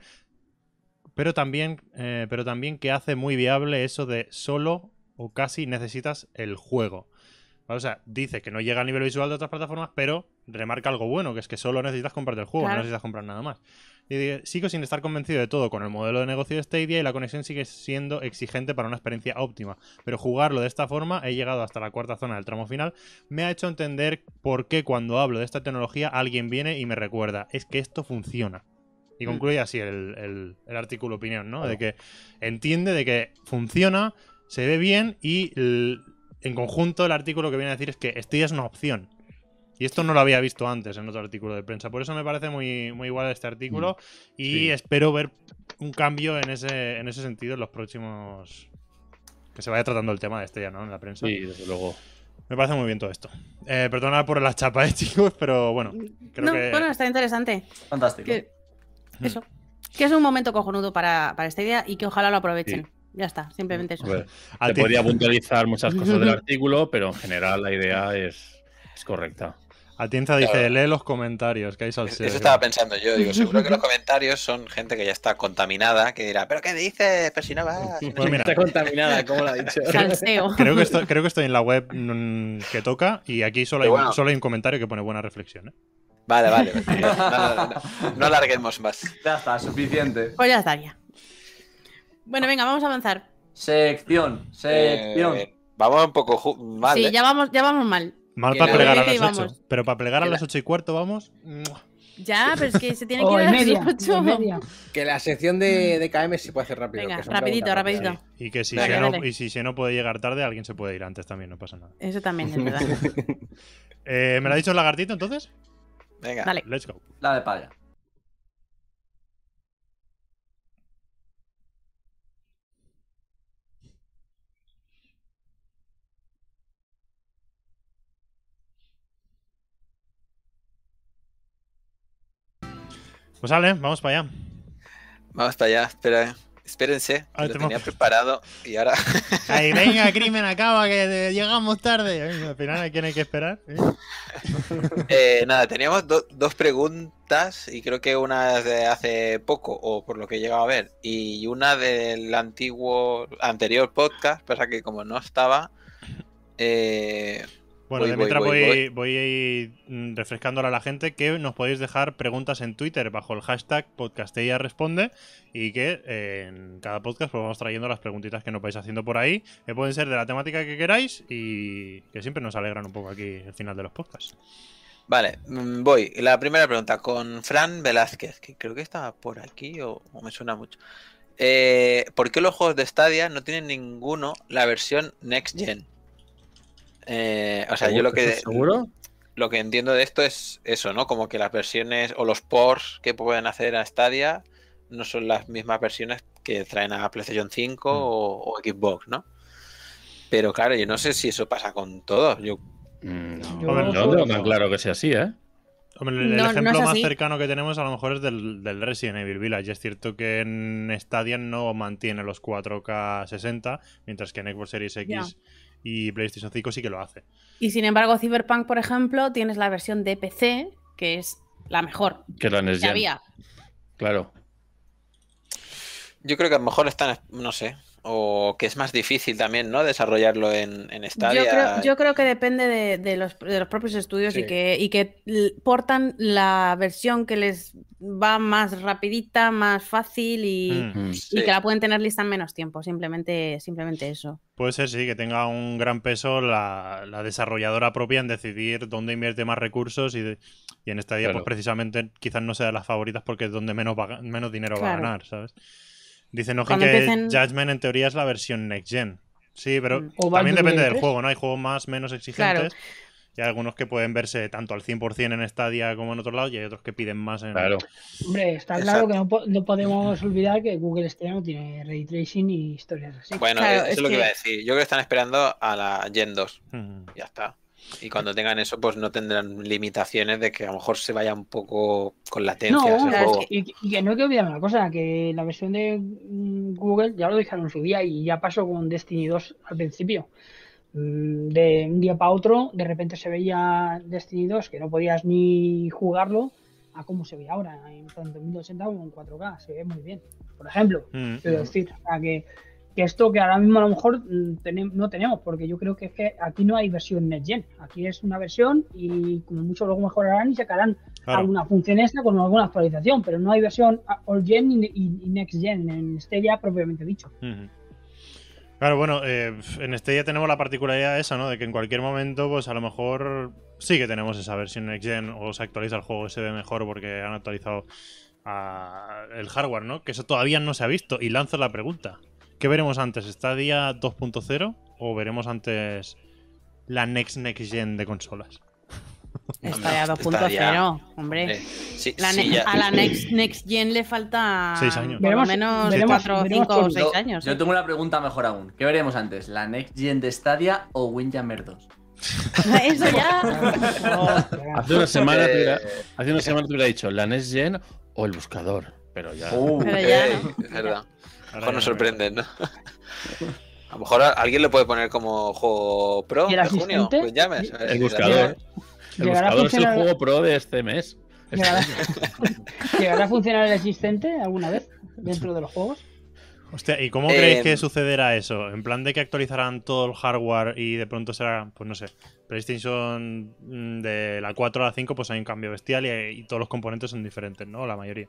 pero también, eh, pero también que hace muy viable eso de solo o casi necesitas el juego. O sea, dice que no llega al nivel visual de otras plataformas, pero remarca algo bueno, que es que solo necesitas comprarte el juego, Claro. no necesitas comprar nada más. Y sigo sin estar convencido de todo con el modelo de negocio de Stadia y la conexión sigue siendo exigente para una experiencia óptima. Pero jugarlo de esta forma, he llegado hasta la cuarta zona del tramo final, me ha hecho entender por qué cuando hablo de esta tecnología alguien viene y me recuerda, es que esto funciona. Y concluye así el, el- el artículo opinión, ¿no? De que entiende de que funciona, se ve bien y el- en conjunto el artículo que viene a decir es que Stadia es una opción. Y esto no lo había visto antes en otro artículo de prensa. Por eso me parece muy, muy igual este artículo. Y Sí. espero ver un cambio en ese, en ese sentido en los próximos. Que se vaya tratando el tema de Stadia, ¿no? En la prensa. Sí, desde luego. Me parece muy bien todo esto. Eh, perdonad por la chapa, eh, chicos, pero bueno. Creo no, que. bueno, está interesante. Fantástico. Que, Hmm. eso. Que es un momento cojonudo para, para esta idea y que ojalá lo aprovechen. Sí. Ya está, simplemente eso. Te ti- podría puntualizar muchas cosas del artículo, pero en general la idea es, es correcta. Atienza dice, Claro. lee los comentarios, que hay salseo. Eso estaba pensando yo, digo, seguro que los comentarios son gente que ya está contaminada, que dirá, ¿pero qué dices? Pero si no va. si no Pues mira, Está contaminada, como lo ha dicho. Salseo. creo que, estoy, creo que estoy en la web mm, que toca y aquí solo hay, bueno. solo hay un comentario que pone buena reflexión. ¿eh? Vale, vale. No, no, no, no alarguemos más. Ya está, suficiente. Pues ya estaría. Bueno, venga, vamos a avanzar. Sección, sección. Eh, vamos un poco mal. sí, ¿eh? ya vamos, ya vamos mal. Mal para plegar a las 8. vamos. Pero para plegar a las la- 8 y cuarto vamos. Ya, pero es que se tiene que ir a las o en 8. media. Que la sección de, de KM se puede hacer rápido. Venga, rapidito, rapidito. rápidas. Y que si Xeno, dale. y si Xeno puede llegar tarde, alguien se puede ir antes también, no pasa nada. Eso también es verdad. Eh, ¿Me lo ha dicho el lagartito entonces? Venga. Dale. Let's go. La de palla. Pues sale, vamos para allá. Vamos para allá, espera. Espérense, lo te tenía preparado y ahora. Ahí, venga, crimen, acaba, que llegamos tarde. Al final, ¿a quién hay que esperar? ¿Eh? Eh, nada, teníamos do- dos preguntas y creo que una es de hace poco, o por lo que he llegado a ver, y una del antiguo, anterior podcast, pasa que como no estaba, eh, Bueno, Voy, de voy, mientras voy, voy, voy, mm, refrescándole a la gente que nos podéis dejar preguntas en Twitter bajo el hashtag Podcastella Responde y que eh, en cada podcast pues vamos trayendo las preguntitas que nos vais haciendo por ahí, que pueden ser de la temática que queráis y que siempre nos alegran un poco aquí el final de los podcasts. vale, mm, voy. La primera pregunta con Fran Velázquez, que creo que estaba por aquí o, o me suena mucho. Eh, ¿Por qué los juegos de Stadia no tienen ninguno la versión Next Gen? Eh, o sea, yo lo que, ¿Seguro? lo que entiendo de esto es eso, ¿no? Como que las versiones o los ports que pueden hacer a Stadia no son las mismas versiones que traen a PlayStation 5 o, o Xbox, ¿no? Pero claro, yo no sé si eso pasa con todos. Yo, Mm, no, no tengo tan claro que sea así, ¿eh? Hombre, el, No, ejemplo más cercano que tenemos a lo mejor es del, del Resident Evil Village. Es cierto que en Stadia no mantiene los 4K 60, mientras que en Xbox Series X. y PlayStation 5 sí que lo hace. Y sin embargo, Cyberpunk, por ejemplo, tienes la versión de PC, que es la mejor Que la que había. Claro. yo creo que a lo mejor están, no sé, o que es más difícil también, ¿no? Desarrollarlo en, en Stadia. Yo creo, yo creo que depende de, de los, de los propios estudios y que, y que portan la versión que les va más rapidita, más fácil y, Mm. Mm. y Sí. que la pueden tener lista en menos tiempo. Simplemente, simplemente eso. Puede ser, sí, que tenga un gran peso la, la desarrolladora propia en decidir dónde invierte más recursos y, de- y en esta día, Claro. pues precisamente quizás no sea de las favoritas porque es donde menos, va menos dinero va a ganar, ¿sabes? Dice Nojin Cuando que empiecen- Judgment en teoría es la versión Next Gen. Sí, pero Mm. O también depende del 3. juego, ¿no? Hay juegos más, menos exigentes. Y hay algunos que pueden verse tanto al 100% en Stadia como en otro lado y hay otros que piden más en... Claro. Hombre, está claro que no, po- no podemos olvidar que Google Stadia no tiene ray tracing y historias así. Bueno, Claro, eso es, es lo que que- iba a decir. Yo creo que están esperando a la Gen 2. Mm. Ya está. Y cuando tengan eso, pues no tendrán limitaciones de que a lo mejor se vaya un poco con latencias No, juego. es y, y que no hay que olvidar una cosa, que la versión de mm, Google ya lo dijeron en su día y ya pasó con Destiny 2 al principio. Mm, De un día para otro, de repente se veía Destiny 2 que no podías ni jugarlo a cómo se ve ahora, en tanto en 1080 como en 4K, se ve muy bien. Por ejemplo, Mm. quiero decir, o sea, que, que esto que ahora mismo a lo mejor mm, no tenemos, porque yo creo que es que aquí no hay versión Next Gen, aquí es una versión y como mucho luego mejorarán y sacarán Claro. alguna función extra con alguna actualización, pero no hay versión All Gen y, Next Gen en Stadia propiamente dicho. Claro, bueno, eh, en ya tenemos la particularidad esa, ¿no? De que en cualquier momento, pues a lo mejor sí que tenemos esa versión Next Gen o se actualiza el juego se ve mejor porque han actualizado el hardware, ¿no? Que eso todavía no se ha visto. Y lanzo la pregunta. ¿Qué veremos antes? ¿Stadia 2.0 o veremos antes la Next Next Gen de consolas? Ya- 2.0, hombre. Sí, La sí, ya- a la next, next Gen le falta Seis años. por Veremos- lo menos veremos- 4, veremos 5 o con- 6 Yo- años. Yo ¿eh? tengo una pregunta mejor aún. ¿Qué veremos antes? ¿La Next Gen de Stadia o Windjammer 2? Eso ya. Hace una semana, Eh, te hubiera, hace una semana te hubiera dicho la Next Gen o el buscador. Pero ya. Uh, Pero ya, eh, ¿no? es verdad. Ahora A lo mejor nos no sorprenden, ¿no? A lo mejor a- alguien lo puede poner como juego pro ¿Y de el junio. Pues llames. a ver El si- buscador. El ¿Llegará a buscador es el juego pro de este mes. Este ¿Llegará, año. ¿Llegará a funcionar el existente alguna vez dentro de los juegos? Hostia, ¿y cómo Eh, creéis que sucederá eso? ¿En plan de que actualizarán todo el hardware y de pronto será, pues no sé, PlayStation mm, de la 4 a la 5 pues hay un cambio bestial y, y todos los componentes son diferentes, ¿no? La mayoría.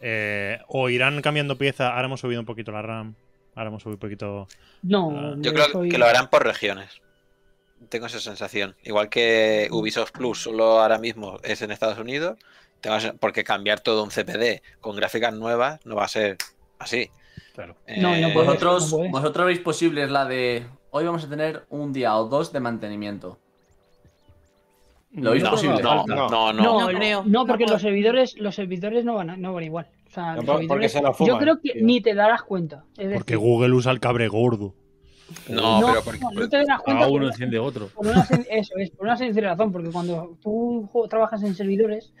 Eh, o irán cambiando pieza, ahora hemos subido un poquito la RAM, ahora hemos subido un poquito... No, Yo creo soy- que lo harán por regiones. Tengo esa sensación. Igual que Ubisoft Plus solo ahora mismo es en Estados Unidos, tengo esa- porque cambiar todo un CPD con gráficas nuevas no va a ser así. Claro. No, no Eh, puede Vosotros, no vosotros veis posible es la de hoy vamos a tener un día o dos de mantenimiento. ¿Lo veis No, posible? no, No. no, no. No, No creo. No, porque No los servidores, los servidores no van, a- no van igual. O sea, No, los servidores- se lo yo creo que tío. ni te darás cuenta. Es Porque decir, Google usa el cabre gordo. No, no, pero porque, no, no te darás cuenta. Apaga uno, enciende otro. por una sen- eso es, por una sencilla razón, porque cuando tú trabajas en servidores,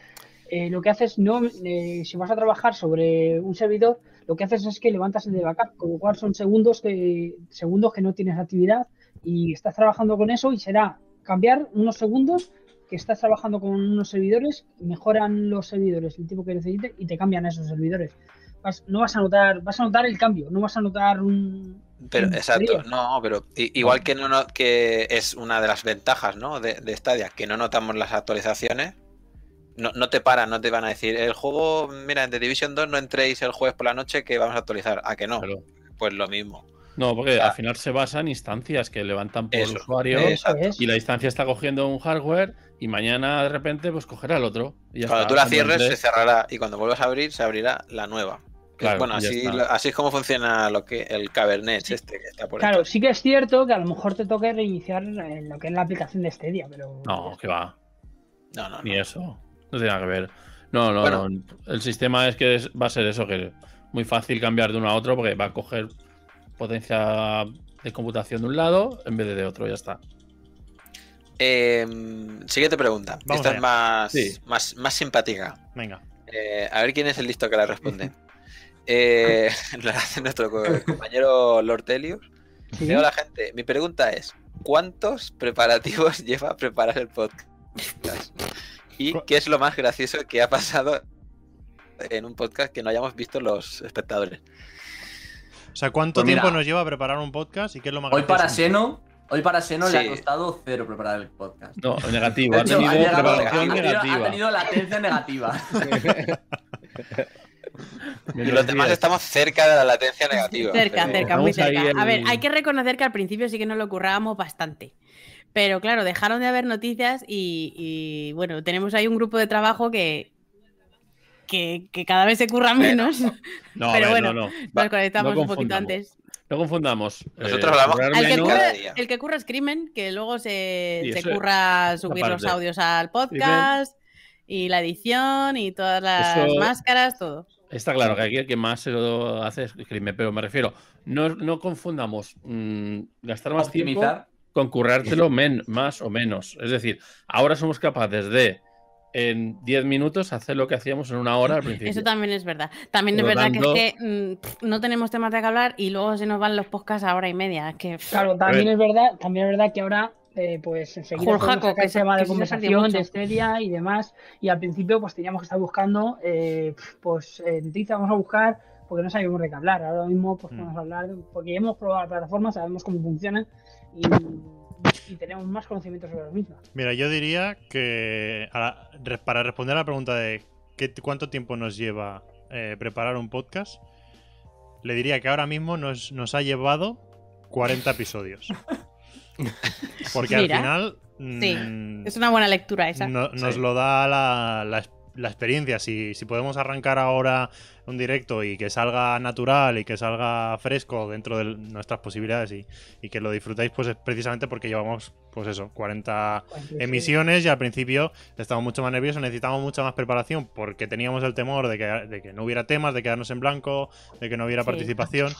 eh, lo que haces no, eh, si vas a trabajar sobre un servidor, lo que haces es que levantas el de backup, con lo cual son segundos que, segundos que no tienes actividad y estás trabajando con eso y será cambiar unos segundos que estás trabajando con unos servidores, mejoran los servidores el tiempo que necesites y te cambian esos servidores. Vas- no vas a notar, vas a notar el cambio, no vas a notar un. Pero, un exacto, no, pero igual que no, no- que es una de las ventajas, ¿no? De, de Stadia, que no notamos las actualizaciones, no, no te paran, no te van a decir, el juego, mira, en The Division 2 no entréis el jueves por la noche que vamos a actualizar. ¿A que no? Pues lo mismo. No, porque Ah. al final se basa en instancias que levantan por Eso, usuario Eso es. y la instancia está cogiendo un hardware y mañana de repente pues cogerá el otro. y ya Cuando está, tú la cierres, se cerrará y cuando vuelvas a abrir, se abrirá la nueva. Claro, bueno, así, así es como funciona lo que el Cabernet este que está por Claro, hecho. sí que es cierto que a lo mejor te toque reiniciar en lo que es la aplicación de Stadia, pero. No, que va. No, no, Ni no. eso. No tiene nada que ver. No, no, Bueno. no. El sistema es que es- va a ser eso, que muy fácil cambiar de uno a otro porque va a coger potencia de computación de un lado en vez de de otro, ya está. Eh, siguiente pregunta. Vamos Esta allá. es más, Sí. más, más simpática. Venga. Eh, a ver quién es el listo que la responde. Eh, la hace nuestro co- compañero Lord Telius. Sí. Digo a la gente, mi pregunta es: ¿cuántos preparativos lleva a preparar el podcast? ¿Y qué es lo más gracioso que ha pasado en un podcast que no hayamos visto los espectadores? O sea, ¿cuánto Pues mira. tiempo nos lleva a preparar un podcast y qué es lo más Hoy para? Seno, hoy para Seno le ha costado cero preparar el podcast. No, negativo. Ha tenido ha llegado- ha tenido- negativa. ha tenido latencia negativa. Y los demás estamos cerca de la latencia negativa. Cerca, pero- cerca, muy cerca. A ver, hay que reconocer que al principio sí que nos lo currábamos bastante. Pero claro, dejaron de haber noticias y, y, bueno, tenemos ahí un grupo de trabajo que, que, que cada vez se curra menos. No, pero ver, bueno, no, no. Nos conectamos no un poquito antes. No confundamos. Nosotros eh, hablamos currar El que, curra, el que curra es Crimen, que luego se, Sí, se eso es. curra subir los audios al podcast y la edición y todas las Eso- máscaras, todo. Está claro que aquí el que más se lo hace es crimen, pero me refiero, no, no confundamos mm, gastar más tiempo Optimizar. con currártelo men- más o menos. Es decir, ahora somos capaces de en 10 minutos hacer lo que hacíamos en una hora al principio. Eso también es verdad. También Por es verdad tanto- que es que mm, pff, no tenemos temas de que hablar y luego se nos van los podcasts a hora y media. Es que Claro, también es verdad, también es verdad que ahora eh, pues enseguida sacar que el se- tema de conversación, de Stadia y demás. Y al principio pues teníamos que estar buscando, eh, pues eh, noticias vamos a buscar porque no sabíamos de qué hablar. Ahora mismo pues Mm. podemos hablar, porque hemos probado la plataforma, sabemos cómo funciona y, y tenemos más conocimiento sobre lo mismo. Mira, yo diría que la- para responder a la pregunta de qué, cuánto tiempo nos lleva eh, preparar un podcast, le diría que ahora mismo nos, nos ha llevado 40 episodios. Porque Mira. al final Sí, mm, es una buena lectura esa. no- nos Sí. lo da la, la- la experiencia. Si, si podemos arrancar ahora un directo y que salga natural y que salga fresco dentro de nuestras posibilidades y, y que lo disfrutáis, pues es precisamente porque llevamos, pues eso, 40 emisiones y al principio estábamos mucho más nerviosos, necesitábamos mucha más preparación porque teníamos el temor de que, de que no hubiera temas, de quedarnos en blanco, de que no hubiera Sí. participación.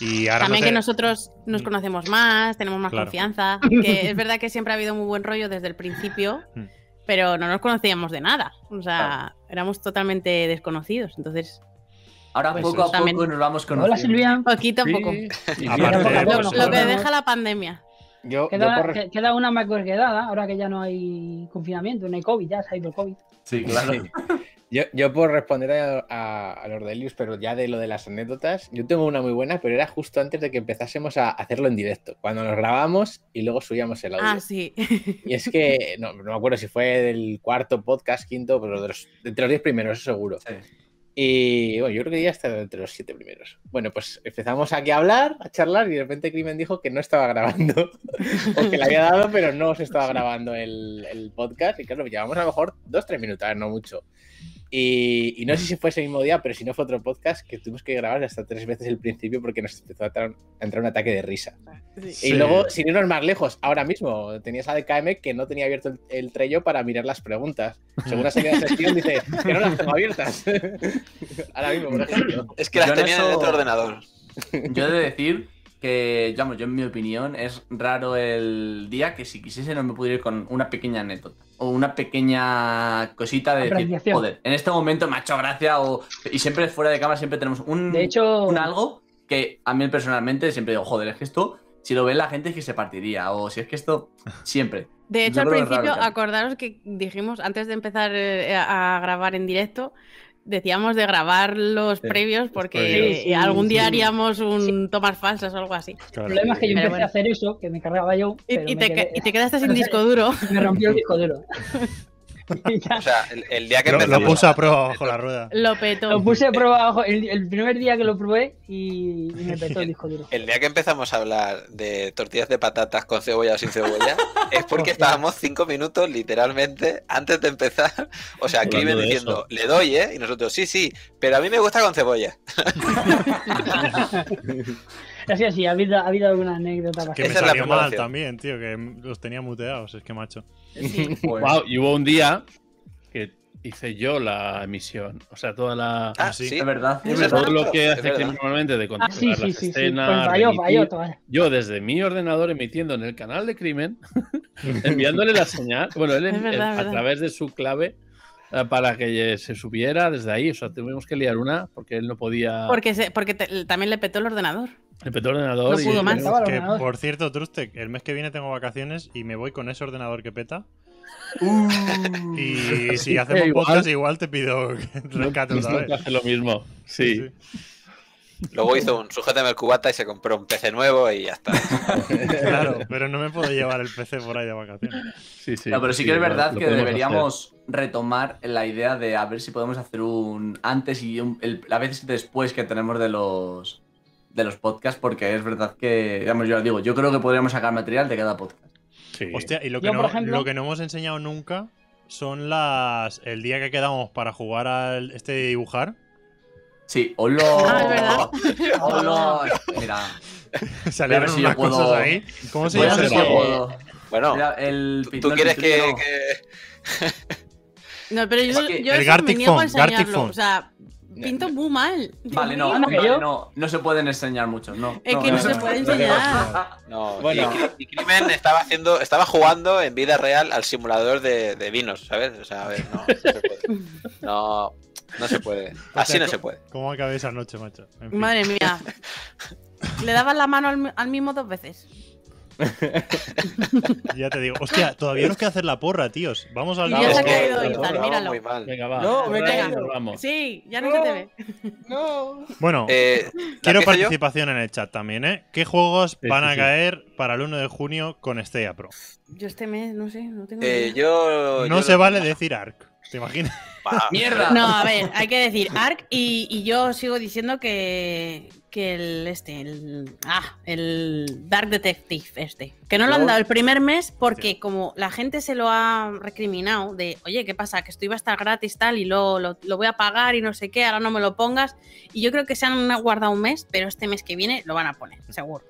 Y ahora También no sé- que nosotros nos Mm. conocemos más, tenemos más Claro. confianza. Que es verdad que siempre ha habido muy buen rollo desde el principio, Mm. Pero no nos conocíamos de nada. O sea, éramos totalmente desconocidos. Entonces, Ahora Pues poco a también- poco nos vamos conociendo. Hola Silvia. poquito a Sí, poco. a poco Lo, lo que deja la pandemia. Yo, yo Queda, por- que- queda una macro quedada, ahora que ya no hay confinamiento, no hay COVID, ya se ha ido el COVID. Sí, claro. Sí. Yo, yo por responder a, a, a los Delius, pero ya de lo de las anécdotas, yo tengo una muy buena, pero era justo antes de que empezásemos a hacerlo en directo, cuando nos grabamos y luego subíamos el audio. Ah, sí. Y es que, no, no me acuerdo si fue del cuarto podcast, quinto, pero de los, de entre los diez primeros, eso seguro. Sí. Y bueno, yo creo que ya está entre los siete primeros. Bueno, pues empezamos aquí a hablar, a charlar, y de repente Crimen dijo que no estaba grabando, o que le había dado, pero no se estaba grabando el, el podcast. Y claro, llevamos a lo mejor dos, tres minutos, no mucho. Y, y no sé si fue ese mismo día, pero si no fue otro podcast que tuvimos que grabar hasta tres veces el principio porque nos empezó a, tra- a entrar un ataque de risa. Sí. Y luego, sin irnos más lejos, ahora mismo tenías a DKM que no tenía abierto el, el Trello para mirar las preguntas. Según ha salido la sesión, dice que no las tengo abiertas. ahora mismo, por ejemplo. Es que las tenía en eso- otro ordenador. Yo he de decir que, digamos, yo en mi opinión, es raro el día que si quisiese no me pudiera ir con una pequeña anécdota. O una pequeña cosita de decir, joder, en este momento me ha hecho gracia. O... Y siempre fuera de cámara siempre tenemos un, De hecho- un algo que a mí personalmente siempre digo, joder, es que esto, si lo ve la gente es que se partiría. O si es que esto, siempre. De hecho, al principio, acordaros que dijimos, antes de empezar eh, a a grabar en directo, decíamos de grabar los Sí, previos porque. Sí, algún día sí. haríamos un tomas falsas o algo así. El Claro. problema es que yo Pero empecé bueno. a hacer eso, que me cargaba yo. Y, pero y me te, quedé- y te quedaste sin disco duro. me rompió el disco duro. O sea, el, el día que Lo, lo puso a prueba bajo la rueda. Lo petó. Lo puse a prueba abajo el, el primer día que lo probé y, y me petó el disco duro. El día que empezamos a hablar de tortillas de patatas con cebolla o sin cebolla, es porque estábamos cinco minutos literalmente antes de empezar. O sea, Crimen diciendo, le doy, ¿eh? Y nosotros, sí, sí, pero a mí me gusta con cebolla. Así, así, ha habido, ha habido alguna anécdota Que bastante. me Esa es la salió mal también, tío, que los tenía muteados, es que macho. Sí. Pues, Wow, y hubo un día que hice yo la emisión. O sea, toda la. Ah, sí. sí. es verdad. Es. Todo lo que hace normalmente de Ah, controlar sí, sí, las sí, sí. escenas. Pues. Yo desde mi ordenador emitiendo en el canal de Crimen, enviándole la señal, bueno, él Es en- verdad, a través de su clave para que se subiera desde ahí. O sea, tuvimos que liar una porque él no podía. Porque, se- porque te- también le petó el ordenador. Le petó el ordenador No y- pudo más. Que, ordenador. por cierto, Trustec, el mes que viene tengo vacaciones y me voy con ese ordenador que peta. Uh. Y si Sí, hacemos igual. podcast, igual te pido que rescate No, otra vez. lo mismo. Sí. Luego hizo un sujétame el cubata y se compró un PC nuevo y ya está. Claro, pero no me puedo llevar el PC por ahí de vacaciones. sí, sí. No, pero sí que es verdad lo que deberíamos retomar la idea de a ver si podemos hacer un antes y un, el, a veces después que tenemos de los de los podcasts, porque es verdad que, digamos, yo lo digo, yo creo que podríamos sacar material de cada podcast. Sí. Hostia, y lo que, Yo, no, por ejemplo- lo que no hemos enseñado nunca son las. El día que quedamos para jugar al este de dibujar. Sí, hola. Ah, es verdad. Hola. Mira, Salieron si yo unas puedo- cosas ahí. ¿Cómo se llama ver si puedo. Bueno, Mira, el ¿tú, no, quieres que, no. que- No, pero yo, yo El Gartic me niego a Phone, Gartic enseñarlo. Phone. O sea, pinto muy mal. Vale, no, yo- no, no se pueden enseñar muchos, no. Es que no se puede enseñar. No, Bueno. y, y Crimen estaba haciendo, estaba jugando en vida real al simulador de, de vinos, ¿sabes? O sea, a ver, no, no se puede. No, no se puede. Así no se puede. ¿Cómo acabé esa noche, macho? En fin. Madre mía. Le dabas la mano al, al mismo dos veces. Ya te digo. Hostia, todavía nos queda hacer la porra, tíos. Vamos al Y ya se ha caído míralo. muy mal. Venga, va. No, me caído. vamos. Sí, ya no se te ve. No. Bueno, Eh, quiero participación en el chat también, ¿eh? ¿Qué juegos Sí, van sí, a sí. caer para el 1 de junio con Stella Pro? Yo este mes, no sé, no tengo Eh, idea. yo. No yo se lo- vale decir ARC. ¿Te imaginas? ¡Mierda! No, a ver, hay que decir ARC y, y yo sigo diciendo que, que el este, el, ah, el Dark Detective este, que no lo han dado el primer mes porque como la gente se lo ha recriminado de, oye, ¿qué pasa? Que esto iba a estar gratis tal y lo, lo, lo voy a pagar y no sé qué, ahora no me lo pongas. Y yo creo que se han guardado un mes, pero este mes que viene lo van a poner, seguro.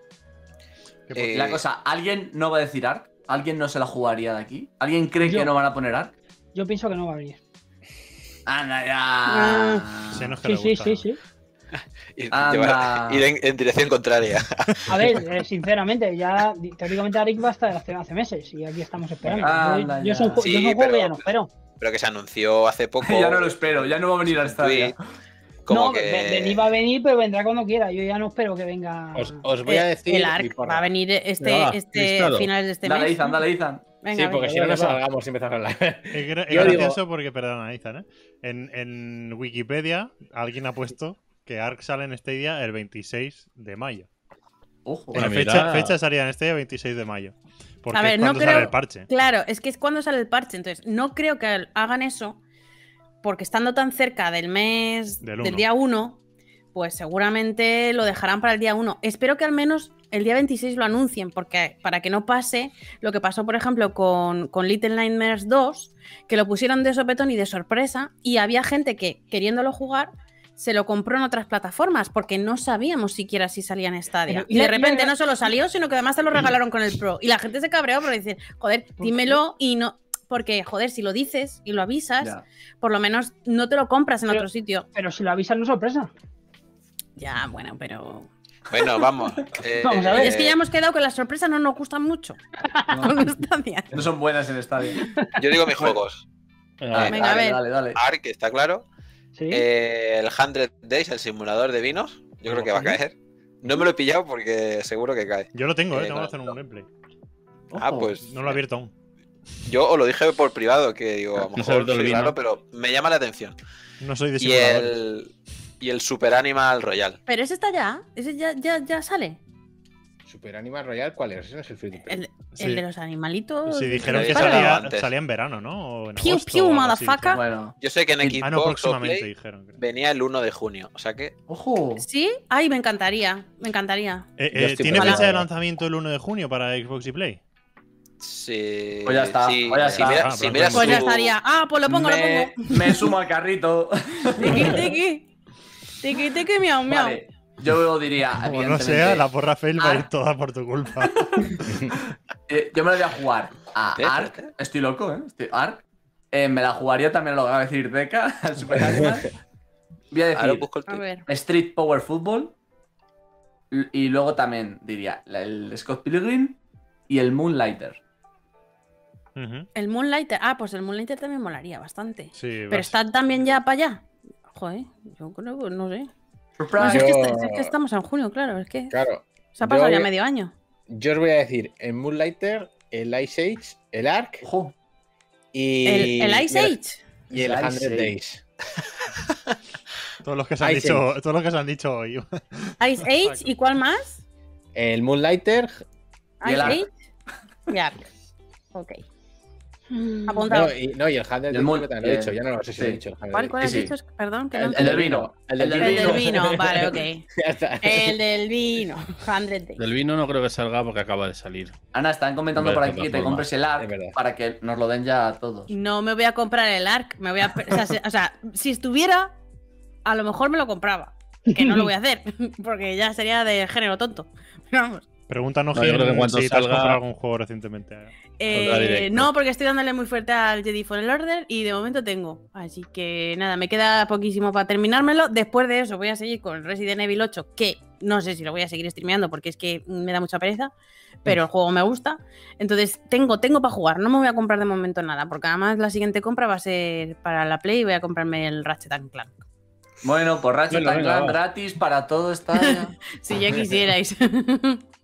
Eh, La cosa, ¿alguien no va a decir ARC? ¿Alguien no se la jugaría de aquí? ¿Alguien cree Yo. que no van a poner ARC? Yo pienso que no va a venir. Anda ya. Ah. Se nos Sí, sí, sí, sí. ir, Anda. llevar- ir en, en dirección contraria. A ver, eh, sinceramente, ya teóricamente Arik va a estar hace, hace meses y aquí estamos esperando. Anda yo, yo ya. son, ju- Sí, yo son juegos que pero- ya no espero. Pero que se anunció hace poco. ya no lo espero, ya no va a venir al estadio. tweet, como no, que. venir va a venir, pero vendrá cuando quiera. Yo ya no espero que venga. Os, os voy a Eh, decir. el ARC va a venir este, va, este finales de este Dale, mes. Izan, dale, Izan. Venga, Sí, porque venga. si no nos salgamos y empezar a hablar. Es, gra- es Yo digo- gracioso porque, perdona, Izan, ¿eh? En, en Wikipedia alguien ha puesto que ARC sale en Stadia el 26 de mayo. Ojo. Bueno, Ah, fecha, fecha en Stadia 26 de mayo. Porque A ver, es no cuando creo- sale el parche. Claro, es que es cuando sale el parche. Entonces, no creo que hagan eso, porque estando tan cerca del mes Del del, uno. día 1, pues seguramente lo dejarán para el día 1. Espero que al menos el día 26 lo anuncien, porque para que no pase lo que pasó, por ejemplo, con, con Little Nightmares 2, que lo pusieron de sopetón y de sorpresa, y había gente que, queriéndolo jugar, se lo compró en otras plataformas, porque no sabíamos siquiera si salía en Stadia. Y de repente no solo salió, sino que además te lo regalaron con el Pro. Y la gente se cabreó por decir, joder, dímelo y no. Porque, joder, si lo dices y lo avisas, Ya. por lo menos no te lo compras en Pero- otro sitio. Pero si lo avisan, no es sorpresa. Ya, bueno, pero. Bueno, vamos. eh, Vamos a ver. Es que ya hemos quedado que las sorpresas no nos gustan mucho. No son buenas en estadio. Yo digo mis juegos. Venga, Ah, Venga, a ver. dale, dale. Ark, está claro. Sí. Eh, el 100 Days, el simulador de vinos. Yo creo que va a caer. No me lo he pillado porque seguro que cae. Yo lo tengo, Eh, ¿eh? Tengo que no, hacer un no. gameplay. Ah, pues No lo he abierto aún. yo os lo dije por privado, que digo, a lo No mejor del soy vino. raro, pero me llama la atención. No soy de Y el, y el Super Animal Royal. Pero ese está ya. Ese ya, ya, ya sale. Super Animal Royal, ¿cuál es? Ese no es el free to play. El, Sí. el de los animalitos. Sí, dijeron que salía, salía en verano, ¿no? O en Piu, agosto piu, motherfucker. Bueno, Yo sé que en Ah, no, Xbox o próximamente Play dijeron. creo. venía el 1 de junio. O sea que ojo. Sí, ay, me encantaría. Me encantaría. Eh, eh, ¿Tiene fecha de lanzamiento el 1 de junio para Xbox y Play? si, Pues ya está, si, pues ya si mira- Ah, si pero miras Pues ya estaría. Ah, pues lo pongo, me, lo pongo. me sumo al carrito. Tiki, tiki. Tiki, tiki, miau, miau. Vale. Yo diría, Como no sea, la porra fail va a ir Ark. toda por tu culpa. eh, yo me la voy a jugar a Ark. Estoy loco, ¿eh? Estoy Ark. Eh, me la jugaría también lo que va a decir Deca, al Super Animal. Voy a decir busco el A tweet. ver. Street Power Football. Y luego también diría el Scott Pilgrim y el Moonlighter. El Moonlighter. Ah, pues el Moonlighter también molaría bastante. Sí, Pero vas- está también ya para allá. Joder, yo creo que no sé. No, Surprise. si es, que Yo- est- es que estamos en junio, claro. Es que Claro. se ha pasado yo- ya medio año. Yo os voy a decir el Moonlighter, el Ice Age, el Ark Ojo. y. El, el Ice y el- Age. Y el El 100 Ice Age. Days. Todos los que se han Ice dicho, Age. todos los que se han dicho hoy. Ice Age. ¿Y cuál más? El Moonlighter. Y el Ice Ark. Age. Y Ark. Ok. Mm. Apuntado. No, y, no, y el 100 Days Moon- también lo he eh, dicho. Ya no lo sé si lo he sí. dicho. El 100 ¿Cuál, cuál has Sí, sí. dicho? Perdón, que no El, he el del vino. El del El del vino. vino, vale, ok. Ya está. El del vino. 100 Days. Del vino no creo que salga porque acaba de salir. Ana, están comentando por aquí que te compres el verdad. para que nos lo den ya a todos. No me voy a comprar el ARC. Me voy a. O sea, se- o sea, si estuviera, a lo mejor me lo compraba. Que no lo voy a hacer. Porque ya sería de género tonto. Pero vamos. Pregúntanos No, cuanto si te has salga- comprado algún juego recientemente. Eh, no, porque estoy dándole muy fuerte al Jedi Fallen Order y de momento tengo. Así que nada, me queda poquísimo para terminármelo. Después de eso voy a seguir con Resident Evil 8, que no sé si lo voy a seguir streameando porque es que me da mucha pereza, pero el juego me gusta. Entonces tengo, tengo para jugar. No me voy a comprar de momento nada, porque además la siguiente compra va a ser para la Play y voy a comprarme el Ratchet and Clank. Bueno, por Ratchet Bueno, and venga, Clank va. gratis para todo está. Si ya quisierais.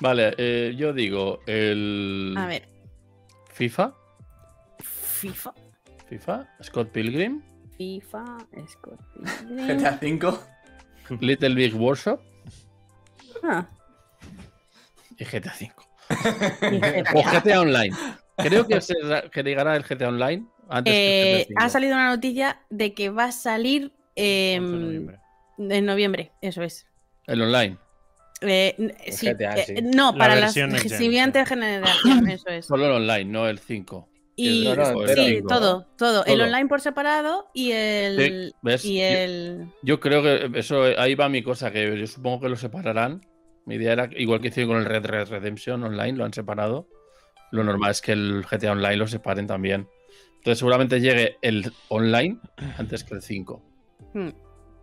Vale, eh, yo digo el a ver, FIFA, FIFA, FIFA, Scott Pilgrim, FIFA, Scott. GTA V. Little Big Workshop Ah, y GTA V. y GTA. O GTA Online. Creo que, se, que llegará el GTA Online antes que Eh, ha salido una noticia de que va a salir 11 de em, noviembre. en noviembre, eso es. El online. Eh, n- sí, GTA, eh. No, La para las siguientes generaciones, eso es. Solo el online, no el 5. Y No, no, sí, todo, todo. El online por separado y el. Sí, ¿ves? Y Yo- el. Yo creo que eso ahí va mi cosa, que yo supongo que lo separarán. Mi idea era, igual que hicieron con el Red Red Redemption Online, lo han separado. Lo normal es que el GTA Online lo separen también. Entonces seguramente llegue el online antes que el 5. Hmm.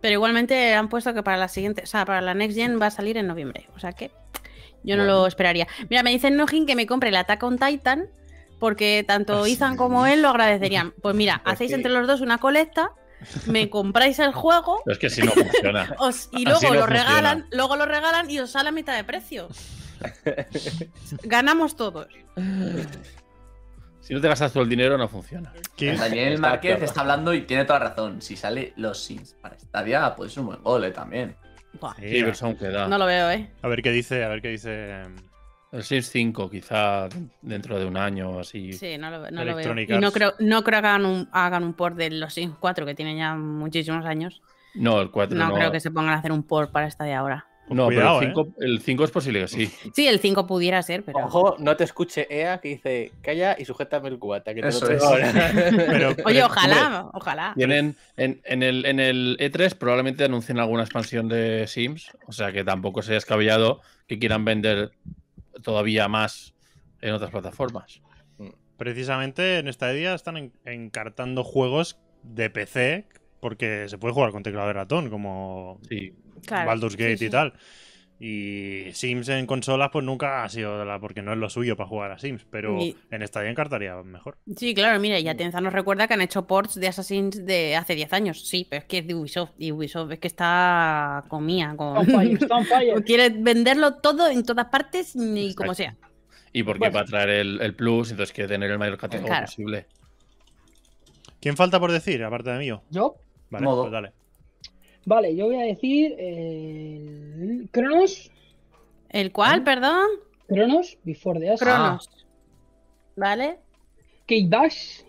Pero igualmente han puesto que para la siguiente, o sea, para la Next Gen va a salir en noviembre. O sea que yo no Bueno. lo esperaría. Mira, me dicen Nojin que me compre el Attack on Titan porque tanto Ethan como él lo agradecerían. Pues mira, hacéis entre los dos una colecta, me compráis el juego es que si no funciona. os- y luego no lo funciona. regalan, luego lo regalan y os sale a mitad de precio. Ganamos todos. Si no te gastas todo el dinero, no funciona. ¿Qué? Daniel. Márquez está hablando y tiene toda razón. Si sale los Sims para Stadia, puede ser un buen gol eh, también. Sí, Sí, pero queda. no lo veo, ¿eh? A ver qué dice, a ver qué dice. em, El Sims 5, quizá dentro de un año o así. Sí, no lo, no lo veo. Y no creo, no creo que hagan un, hagan un port de los Sims 4, que tienen ya muchísimos años. No, el 4 No, no. creo que se pongan a hacer un port para esta de ahora. No, Cuidado, pero el 5, el 5 es posible que sí. Sí, el 5 pudiera ser, pero. Ojo, no te escuche EA que dice calla y sujétame el cubata. Que te Eso lo es. traigo ahora. Pero, Oye, pero- ojalá, ojalá. Tienen en, en el, en el E3 probablemente anuncien alguna expansión de Sims, o sea que tampoco sea descabellado que quieran vender todavía más en otras plataformas. Precisamente en esta día están en- encartando juegos de PC porque se puede jugar con teclado de ratón, como Sí. Claro, Baldur's Gate sí. y tal. Y Sims en consolas, pues nunca ha sido la, porque no es lo suyo para jugar a Sims, pero Y- en Stadia encartaría mejor. Sí, claro, mira, y Atenza nos recuerda que han hecho ports de Assassin's de hace 10 años. Sí, pero es que es de Ubisoft. Y Ubisoft es que está comía. Con... On fire, está on fire. Quiere venderlo todo en todas partes y como sea. Y porque Bueno. va a traer el, el plus, entonces quiere tener el mayor catálogo Claro. posible. ¿Quién falta por decir, aparte de mí? ¿Yo? Vale, Modo. pues dale. Vale, yo voy a decir. eh, Cronos. ¿El cual, perdón? Cronos, Before the Ashes. Cronos. ¿Vale? Kate Dash.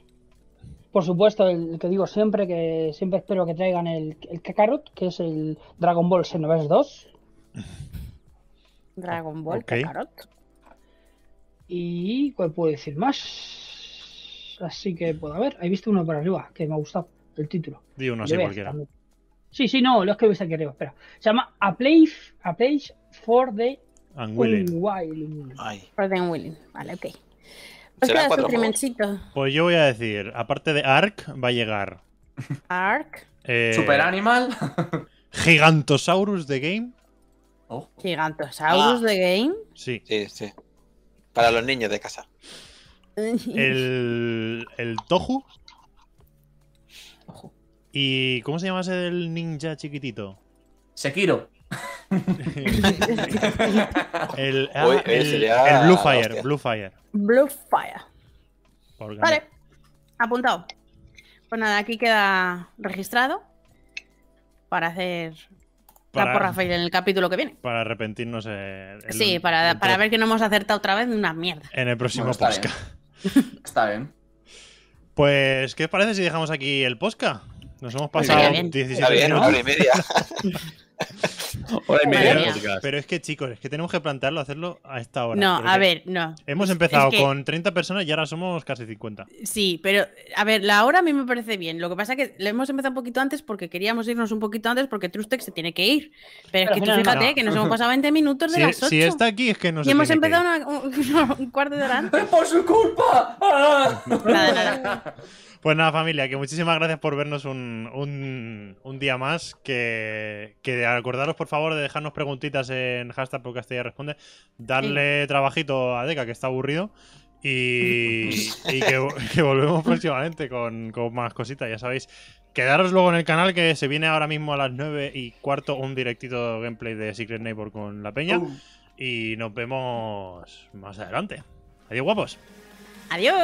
Por supuesto, el que digo siempre, que siempre espero que traigan el, el Kakarot, que es el Dragon Ball Xenoverse 2. Dragon Ball. Kakarot. Y. ¿Cuál puedo decir más? Así que puedo ver. He visto uno por arriba que me ha gustado el título. Di uno así cualquiera. también. Sí, sí, no, lo es que veis aquí arriba. Espera. Se llama A Place, a place for the. Unwilling. Ay, Orden Willing. Vale, ok. Pues queda. Pues yo voy a decir, aparte de Ark, va a llegar Ark. eh, Super Animal. Gigantosaurus de Game. Oh, Gigantosaurus Ah. de Game. Sí. sí, sí. Para los niños de casa. El, el Tohu. ¿Y cómo se llama ese del ninja chiquitito? Sekiro. El, ah, Uy, el, sería el Blue la Fire. hostia. Blue Fire. Blue Fire. Vale. Apuntado. Pues nada, aquí queda registrado para hacer la Para- porra fail en el capítulo que viene. Para arrepentirnos. eh, el- Sí, para, el para ver que no hemos acertado otra vez una mierda. En el próximo Bueno, está podcast. Está bien. Pues, ¿qué os parece si dejamos aquí el podcast? Nos hemos pasado estaría bien. 17 Está bien, hora y media. Hora y media. Pero es que, chicos, es que tenemos que plantearlo, hacerlo a esta hora. No, a ver, no. Hemos empezado es que- con 30 personas y ahora somos casi 50. Sí, pero a ver, la hora a mí me parece bien. Lo que pasa es que le hemos empezado un poquito antes porque queríamos irnos un poquito antes porque Trustex se tiene que ir. Pero es que tú fíjate no. que nos hemos pasado 20 minutos de Si, las 8. si está aquí es que no y hemos empezado una- un, un cuarto de hora antes. ¡Es por su culpa! ¡Ah! Nada, nada. Pues nada, familia, que muchísimas gracias por vernos un, un- un día más. Que, que acordaros, por favor, de dejarnos preguntitas en hashtag y responde. Darle trabajito a Deca, que está aburrido. Y, y que, que volvemos próximamente con, con más cositas, ya sabéis. Quedaros luego en el canal que se viene ahora mismo a las 9 y cuarto un directito gameplay de Secret Neighbor con la peña. Uh. Y nos vemos más adelante. Adiós, guapos. Adiós.